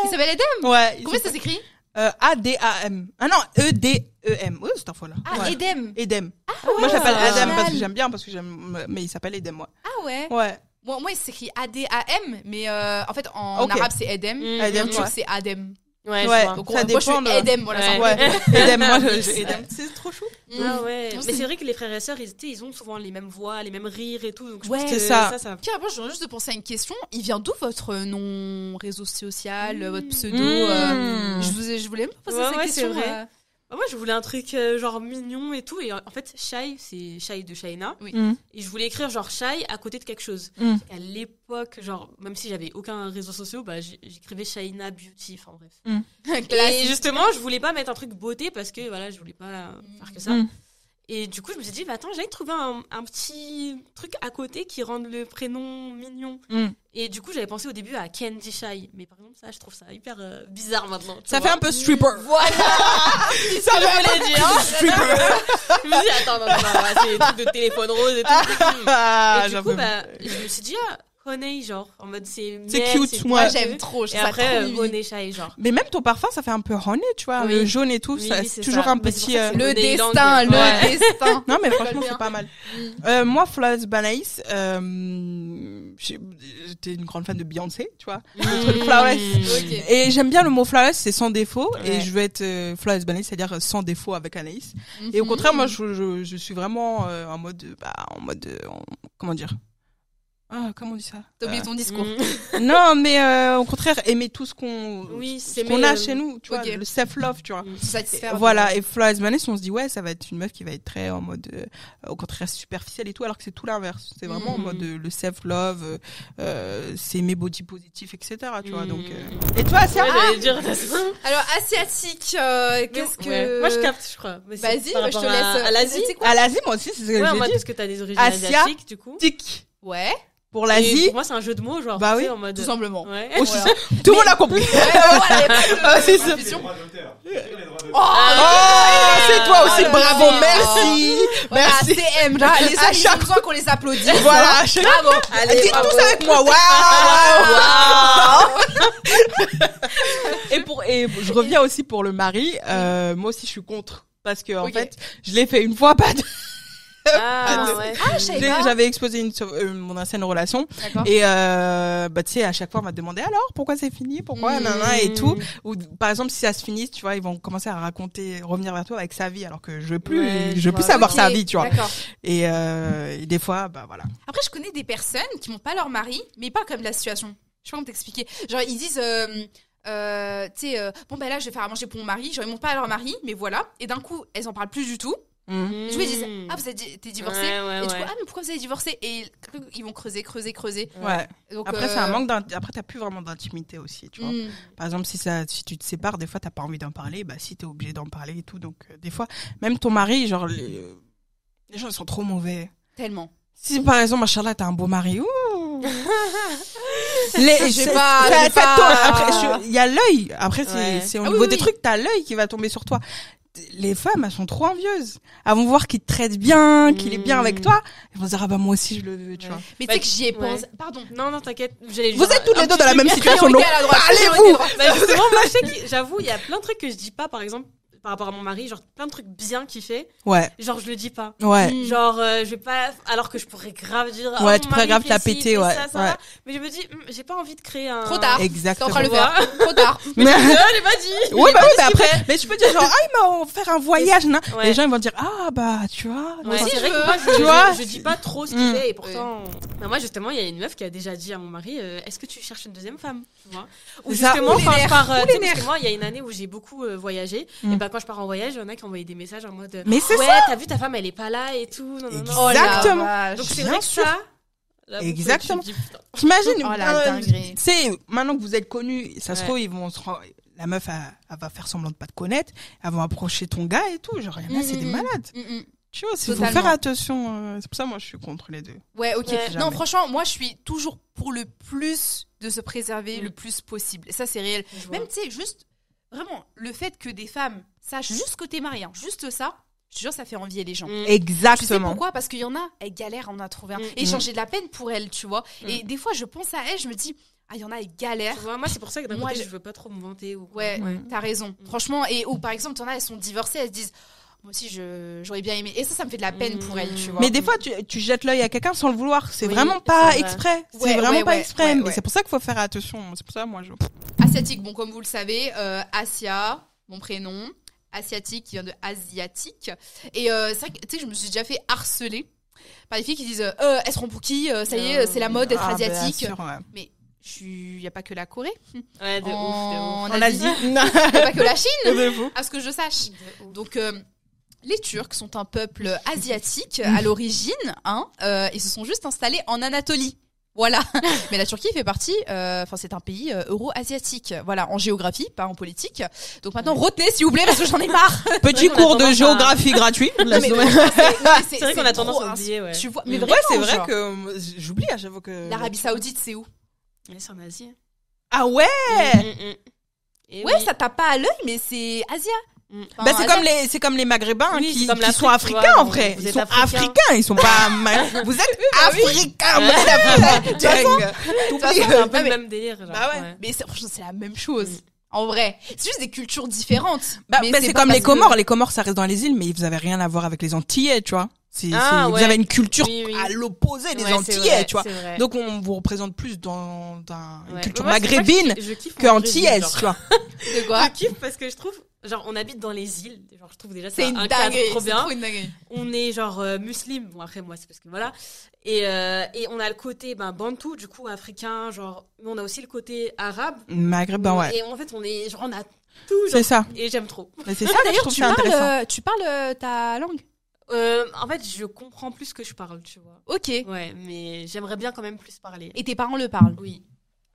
Il s'appelle Edem. Ouais. Comment ça s'écrit Euh, A-D-A-M. Ah non, E-D-E-M. Oui, cette fois-là. Ah, Ouais. Edem. Edem. ouais, Moi, j'appelle ah, Adam parce que j'aime bien, parce que j'aime, mais il s'appelle Edem, moi. Ah ouais. Ouais. Moi, moi il s'écrit A-D-A-M, mais euh, en fait, en arabe, c'est Edem. Mm. Et en Edem, turc, ouais. c'est Adem. Ouais, Ouais. Donc, Ça on- moi, je suis dépend de- Edem, voilà. Ouais. [laughs] Edem, moi, [laughs] Edem. C'est trop chou. Mm. Ah ouais. Non, Mais c'est- vrai que les frères et sœurs, ils, étaient- ils ont souvent les mêmes voix, les mêmes rires et tout. Donc je Ouais. C'est ça. ça, ça. Tiens, moi, je viens juste de penser à une question. Il vient d'où votre nom réseau social, Mmh. votre pseudo Mmh. euh, Je vous ai- je voulais pas poser Ouais, cette ouais, question. c'est vrai. Ah, moi, je voulais un truc euh, genre mignon et tout. Et en fait, Shai, c'est Shai de Shaina. Mm. Et je voulais écrire genre Shai à côté de quelque chose. Mm. À l'époque, genre, même si j'avais aucun réseau social, bah, j'écrivais Shaina Beauty. Enfin bref. Et Classique. justement, je voulais pas mettre un truc beauté parce que voilà, je voulais pas euh, faire que ça. Et du coup, je me suis dit, bah, attends, j'allais trouver un, un petit truc à côté qui rende le prénom mignon. Mm. Et du coup, j'avais pensé au début à Candy Shy. Mais par exemple, ça, je trouve ça hyper euh, bizarre maintenant. Ça fait un peu stripper. [laughs] [laughs] ça fait un dire. [laughs] je me suis dit, attends, non, non, non, c'est des trucs de téléphone rose et tout. Et du coup, bah, je me suis dit, ah, Honey, genre, en mode, c'est C'est cute, c'est moi, j'aime trop. Je Et après, trop euh. Honey Shy, genre. Mais même ton parfum, ça fait un peu honey, tu vois, Oui. le jaune et tout, Oui, ça, oui, c'est c'est toujours ça. un petit. euh, Le destin, le Ouais. destin. Non, mais franchement, c'est pas mal. Mm. Euh, moi, Flawless Banaïs, euh, j'étais une grande fan de Beyoncé, tu vois. Le truc flawless. Ok. Et j'aime bien le mot flawless, c'est sans défaut. Et je veux être euh, flawless Banaïs, c'est-à-dire sans défaut avec Anaïs. Et au Mhm. contraire, moi, je, je, je suis vraiment euh, en mode, bah, en mode, euh, en- comment dire, Ah, comment on dit ça T'as oublié ton discours. Mm. [laughs] Non, mais euh, au contraire, aimer tout ce qu'on Oui, ce c'est qu'on mais, a euh, chez nous, tu vois, le self-love, tu vois. Mm. Satisfaire. Voilà, et Florence Vanessa, on se dit, ouais, ça va être une meuf qui va être très en mode, euh, au contraire, superficielle et tout, alors que c'est tout l'inverse. C'est vraiment en Mhm. mode euh, le self-love, euh, euh, c'est aimer body positif, etc. Tu vois, Mm. donc. euh. Et toi, Asia Ouais, j'allais dire. Alors, asiatique, euh, qu'est-ce que. Ouais. Moi, je capte, je crois. Vas-y, bah, je te laisse. À l'Asie. C'est quoi À l'Asie, moi aussi, c'est ce que Ouais, j'ai dit. parce que t'as des origines Asia. asiatiques, du coup. Tic. Ouais, Pour l'Asie, Pour moi, c'est un jeu de mots, genre. Bah oui, sais, en mode. tout simplement. Ouais. aussi, Voilà. tout le monde a compris. [laughs] Ouais, voilà, y a pas de- [laughs] Ah, c'est ça. Oh, Oh, toi aussi, Oh bravo, merci. Voilà, Merci. CM, là, les À chaque- besoin qu'on les applaudisse. Voilà, à chaque- Bravo. Dites bravo. tous avec moi, waouh [laughs] Et pour et je reviens aussi pour le mari, euh, moi aussi je suis contre parce que en fait, je l'ai fait une fois pas deux. Ah, [laughs] ouais. Ah. J'avais exposé une euh, mon ancienne relation et euh, bah tu sais à chaque fois on m'a demandé alors pourquoi c'est fini, pourquoi Mm. nanana et tout ou par exemple si ça se finit, tu vois, ils vont commencer à raconter revenir vers toi avec sa vie alors que je veux plus Ouais, je je veux plus savoir sa vie, tu vois. D'accord. Et, euh, et des fois bah voilà. Après, je connais des personnes qui n'ont pas leur mari, mais pas comme la situation. Je sais pas comment t'expliquer. Genre, ils disent, euh, euh, tu sais, euh, bon, ben là, je vais faire à manger pour mon mari. Genre, ils montent pas à leur mari, mais voilà. Et d'un coup, elles en parlent plus du tout. Mm. Et du coup, ils disent, ah, vous êtes di- t'es divorcé. Ouais, ouais, et du coup, ouais. ah, mais pourquoi vous avez divorcé? Et ils vont creuser, creuser, creuser. Ouais. Donc, Après, euh, c'est un manque d'int- Après, t'as plus vraiment d'intimité aussi, tu vois. hmm. Par exemple, si ça, si tu te sépares, des fois, t'as pas envie d'en parler. Bah, si t'es obligé d'en parler et tout. Donc, euh, des fois, même ton mari, genre, les, les gens ils sont trop mauvais. Tellement. Si par exemple, machallah, t'as un beau mari, ouh. [laughs] les, Je c'est- pas-. Après, il y a l'œil. Après, c'est, au Ah niveau oui, des oui. trucs, t'as l'œil qui va tomber sur toi. Les femmes, elles sont trop envieuses. Elles vont voir qu'il te traite bien, qu'il est bien Mm. avec toi. Elles vont se dire, ah bah, moi aussi, je le veux, tu Ouais. vois. Mais tu sais que j'y ai ouais. pensé. Pardon. Non, non, t'inquiète. j'allais Vous êtes toutes les deux dans la même [laughs] situation, donc droite. Bah justement, moi, je sais que j'avoue, il y a plein de trucs que je dis pas, par exemple, par rapport à mon mari, genre plein de trucs bien qu'il fait, Ouais, genre je le dis pas. ouais. Mm. Genre, euh, je vais pas, alors que je pourrais grave dire. oh, Ouais, mon tu pourrais mari grave fait la ci, péter, fait ouais, Ça, ça ouais. va. Mais je me dis, hum, j'ai pas envie de créer un. Trop tard. T'es en Exactement. train de le faire. Trop tard. [laughs] Mais- Euh, j'ai pas dit. Ouais, bah pas oui, dit mais qu'il après, mais tu peux dire genre, ah, il m'a offert un voyage, non Ouais. Les gens, ils vont dire, ah, bah, tu vois. Ouais, si c'est je vrai que moi, je, Tu vois je, je dis pas trop ce qu'il Mm. fait et pourtant. Bah, moi, justement, il y a une meuf qui a déjà dit à mon mari euh, Est-ce que tu cherches une deuxième femme tu vois? Ou justement, je pars. euh, nerfs. moi, il y a une année où j'ai beaucoup euh, voyagé. Mm. Et bah, quand je pars en voyage, il y en a qui envoyaient des messages en mode Mais c'est Ouais, ça. t'as vu ta femme, elle est pas là et tout. Non, non, non. Oh Exactement. vache. Donc, c'est vrai que ça. là, Exactement. T'imagines Oh euh, sais, maintenant que vous êtes connus, ça se trouve, ils vont se rend- La meuf, elle, elle va faire semblant de pas te connaître. Elle va approcher ton gars et tout. Genre, il y en a, c'est des malades. Mm, mm. Tu vois, il faut faire attention. euh, C'est pour ça, moi, je suis contre les deux. Ouais, ok. Ouais. non, franchement, moi, je suis toujours pour le plus de se préserver Mm. le plus possible. Et ça, c'est réel. Je. Même, tu sais, juste, vraiment, le fait que des femmes sachent juste que t'es marié, hein, juste ça, je te jure, ça fait envier les gens. Mm. Tu sais Exactement. pourquoi? Parce qu'il y en a, elles galèrent à en trouver un. Mm. Et genre, j'ai de la peine pour elles, tu vois. Et des fois, je pense à elles, je me dis, ah, il y en a, elles galèrent. Tu vois, moi, c'est pour ça que d'un Moi, côté, je- je veux pas trop me vanter. Ou... Ouais, Ouais. t'as raison. Franchement, et ou par exemple, t'en as, elles sont divorcées, elles se disent, moi aussi, je- j'aurais bien aimé. Et ça, ça me fait de la peine pour elles, tu vois. Mais des fois, tu, tu jettes l'œil à quelqu'un sans le vouloir. C'est Oui, vraiment pas vrai. exprès. Ouais, c'est vraiment ouais, pas ouais, exprès. ouais, mais ouais. c'est pour ça qu'il faut faire attention. C'est pour ça, moi, je. Asiatique, bon, comme vous le savez, euh, Asia, mon prénom. Asiatique, qui vient de asiatique. Et euh, c'est vrai que, tu sais, je me suis déjà fait harceler par des filles qui disent euh, elles seront pour qui Euh, Ça y est, Euh, c'est la mode d'être Ah, bien asiatique. sûr, ouais. Je suis. Y a pas que la Corée. Ouais, de ouf, de ouf. en En Asie. Asie. [laughs] Y a pas que la Chine, De à ce que je sache. Donc, euh, les Turcs sont un peuple [laughs] asiatique à l'origine, hein. euh, ils se sont juste installés en Anatolie. Voilà. [laughs] Mais la Turquie fait partie, euh, enfin, c'est un pays euh, euro-asiatique. Voilà, en géographie, pas en politique. Donc maintenant, retenez, s'il vous plaît, parce que j'en ai marre. [laughs] Petit cours de à- géographie gratuit. C'est- vrai qu'on a trop tendance à oublier, ouais. Tu vois, mais vraiment, c'est vrai genre, que euh, j'oublie à chaque fois que. L'Arabie Saoudite, c'est où? Ouais, c'est en Asie. Ah ouais. Mm, mm, mm. Et Ouais, oui. ça tape pas à l'œil, mais c'est Asia. Mm. Enfin, Bah, c'est comme les c'est comme les maghrébins Oui, qui, comme qui sont africains vois, en vrai ils sont africains. africains ils sont pas [laughs] vous êtes africains vous êtes africains [laughs] C'est un peu Ouais, le même délire. genre, Bah ouais. Mais c'est- franchement, c'est la même chose. Mm. En vrai, c'est juste des cultures différentes. bah, bah, c'est comme les parce que- Comores les Comores ça reste dans les îles mais vous avez rien à voir avec les Antillais tu vois c'est Ah, c'est- vous ouais. avez une culture Oui, oui. à l'opposé des Ouais, Antillais tu vois donc on vous représente plus dans, dans une Ouais. culture Moi, maghrébine je- je kiffe que mon antillaise origine, tu vois [laughs] De quoi Je kiffe parce que je trouve genre, on habite dans les îles. Genre, je trouve déjà ça C'est une un cadre trop bien. trop une dinguerie. On est genre euh, musulmane. Bon, après, moi, c'est parce que voilà. Et, euh, et on a le côté ben, bantou, du coup, africain. Genre, mais on a aussi le côté arabe. Maghrébin, ouais. Et en fait, on est, genre, on a tout. C'est ça. et j'aime trop. Mais c'est ça, je d'ailleurs, trouve tu ça parles, intéressant. euh, tu parles euh, ta langue? Euh, en fait, je comprends plus que je parle, tu vois. Ok. Ouais, mais j'aimerais bien quand même plus parler. Et tes parents le parlent? Oui.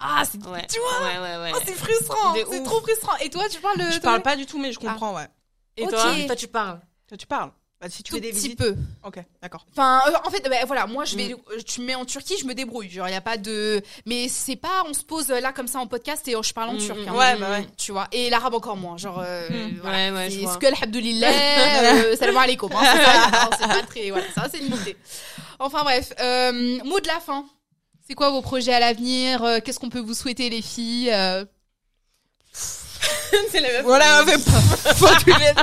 Ah, c'est Ouais. tu vois Ouais, ouais, ouais. Oh, c'est frustrant, c'est trop frustrant. Et toi, tu parles Je parle pas du tout, mais je comprends, ouais. Et toi, toi, tu parles. Toi, tu parles bah, Si tu tout fais des petit visites. peu. Ok, d'accord. Enfin, euh, en fait, bah, voilà, moi, je vais, Mm. euh, tu me mets en Turquie, je me débrouille. Genre, il y a pas de, mais c'est pas, on se pose euh, là comme ça en podcast et je parle en Mm, turc. mm, hein. Ouais, bah ouais. Tu vois. Et l'arabe encore moins. Genre, euh, Mm. voilà. Ouais, ouais, je C'est vois. ce que alhamdoulilah, euh, [laughs] salam alaikum. Hein, c'est ça, c'est pas très, voilà, ça c'est limité. Enfin bref, euh, mot de la fin. C'est quoi vos projets à l'avenir Euh, Qu'est-ce qu'on peut vous souhaiter les filles Euh, c'est la même Voilà, mais tu [laughs] l'aides.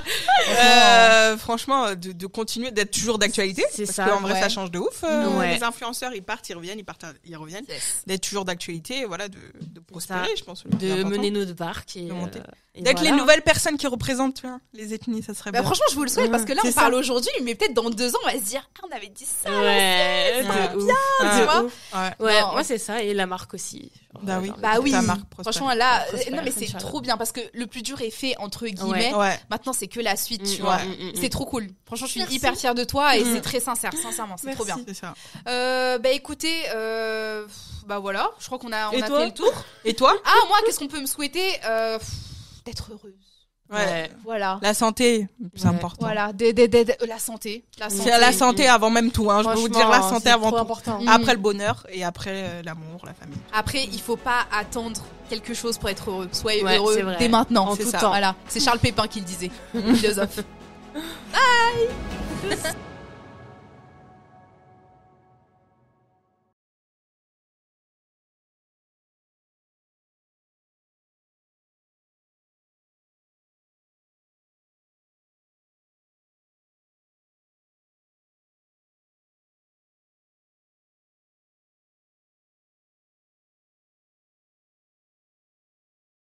Euh, franchement, de, de continuer d'être toujours d'actualité. C'est parce ça, qu'en vrai, ouais. ça change de ouf. euh, Ouais. Les influenceurs, ils partent, ils reviennent, ils partent, ils reviennent. D'être toujours d'actualité, voilà, de, de prospérer, je pense. de mener notre barque et, De monter. euh, et D'être voilà. les nouvelles personnes qui représentent tu les ethnies, ça serait Bah, bien. franchement, je vous le souhaite parce que là, on ça. parle aujourd'hui, mais peut-être dans deux ans, on va se dire, ah, on avait dit ça. Ouais, c'est. Ah, De vois. Ouais. Moi c'est ça et la marque aussi. Bah euh, oui. Bah oui. Franchement, là, non mais c'est trop bien parce que le plus dur est fait entre guillemets. Ouais. Maintenant, c'est que la suite, tu Mm, vois. mm, mm. C'est trop cool. Franchement, je suis Merci. hyper fière de toi et c'est très sincère, sincèrement, c'est trop bien. C'est ça. Euh, bah écoutez, euh, bah voilà, je crois qu'on a, on Et a toi fait le tour. Et toi Ah, moi, qu'est-ce qu'on peut me souhaiter? Euh, D'être heureuse. Ouais. Voilà. La santé, c'est Ouais. important. Voilà, des- des- des- des- la santé. La santé. C'est la santé avant même tout. Hein. Je peux vous dire la santé avant tout. important. Mm. Après le bonheur et après euh, l'amour, la famille. Après, il faut pas attendre quelque chose pour être heureux. Soyez Ouais, heureux dès maintenant. En C'est tout ça. temps. Voilà, c'est Charles Pépin qui le disait, [laughs] philosophe. Bye [laughs]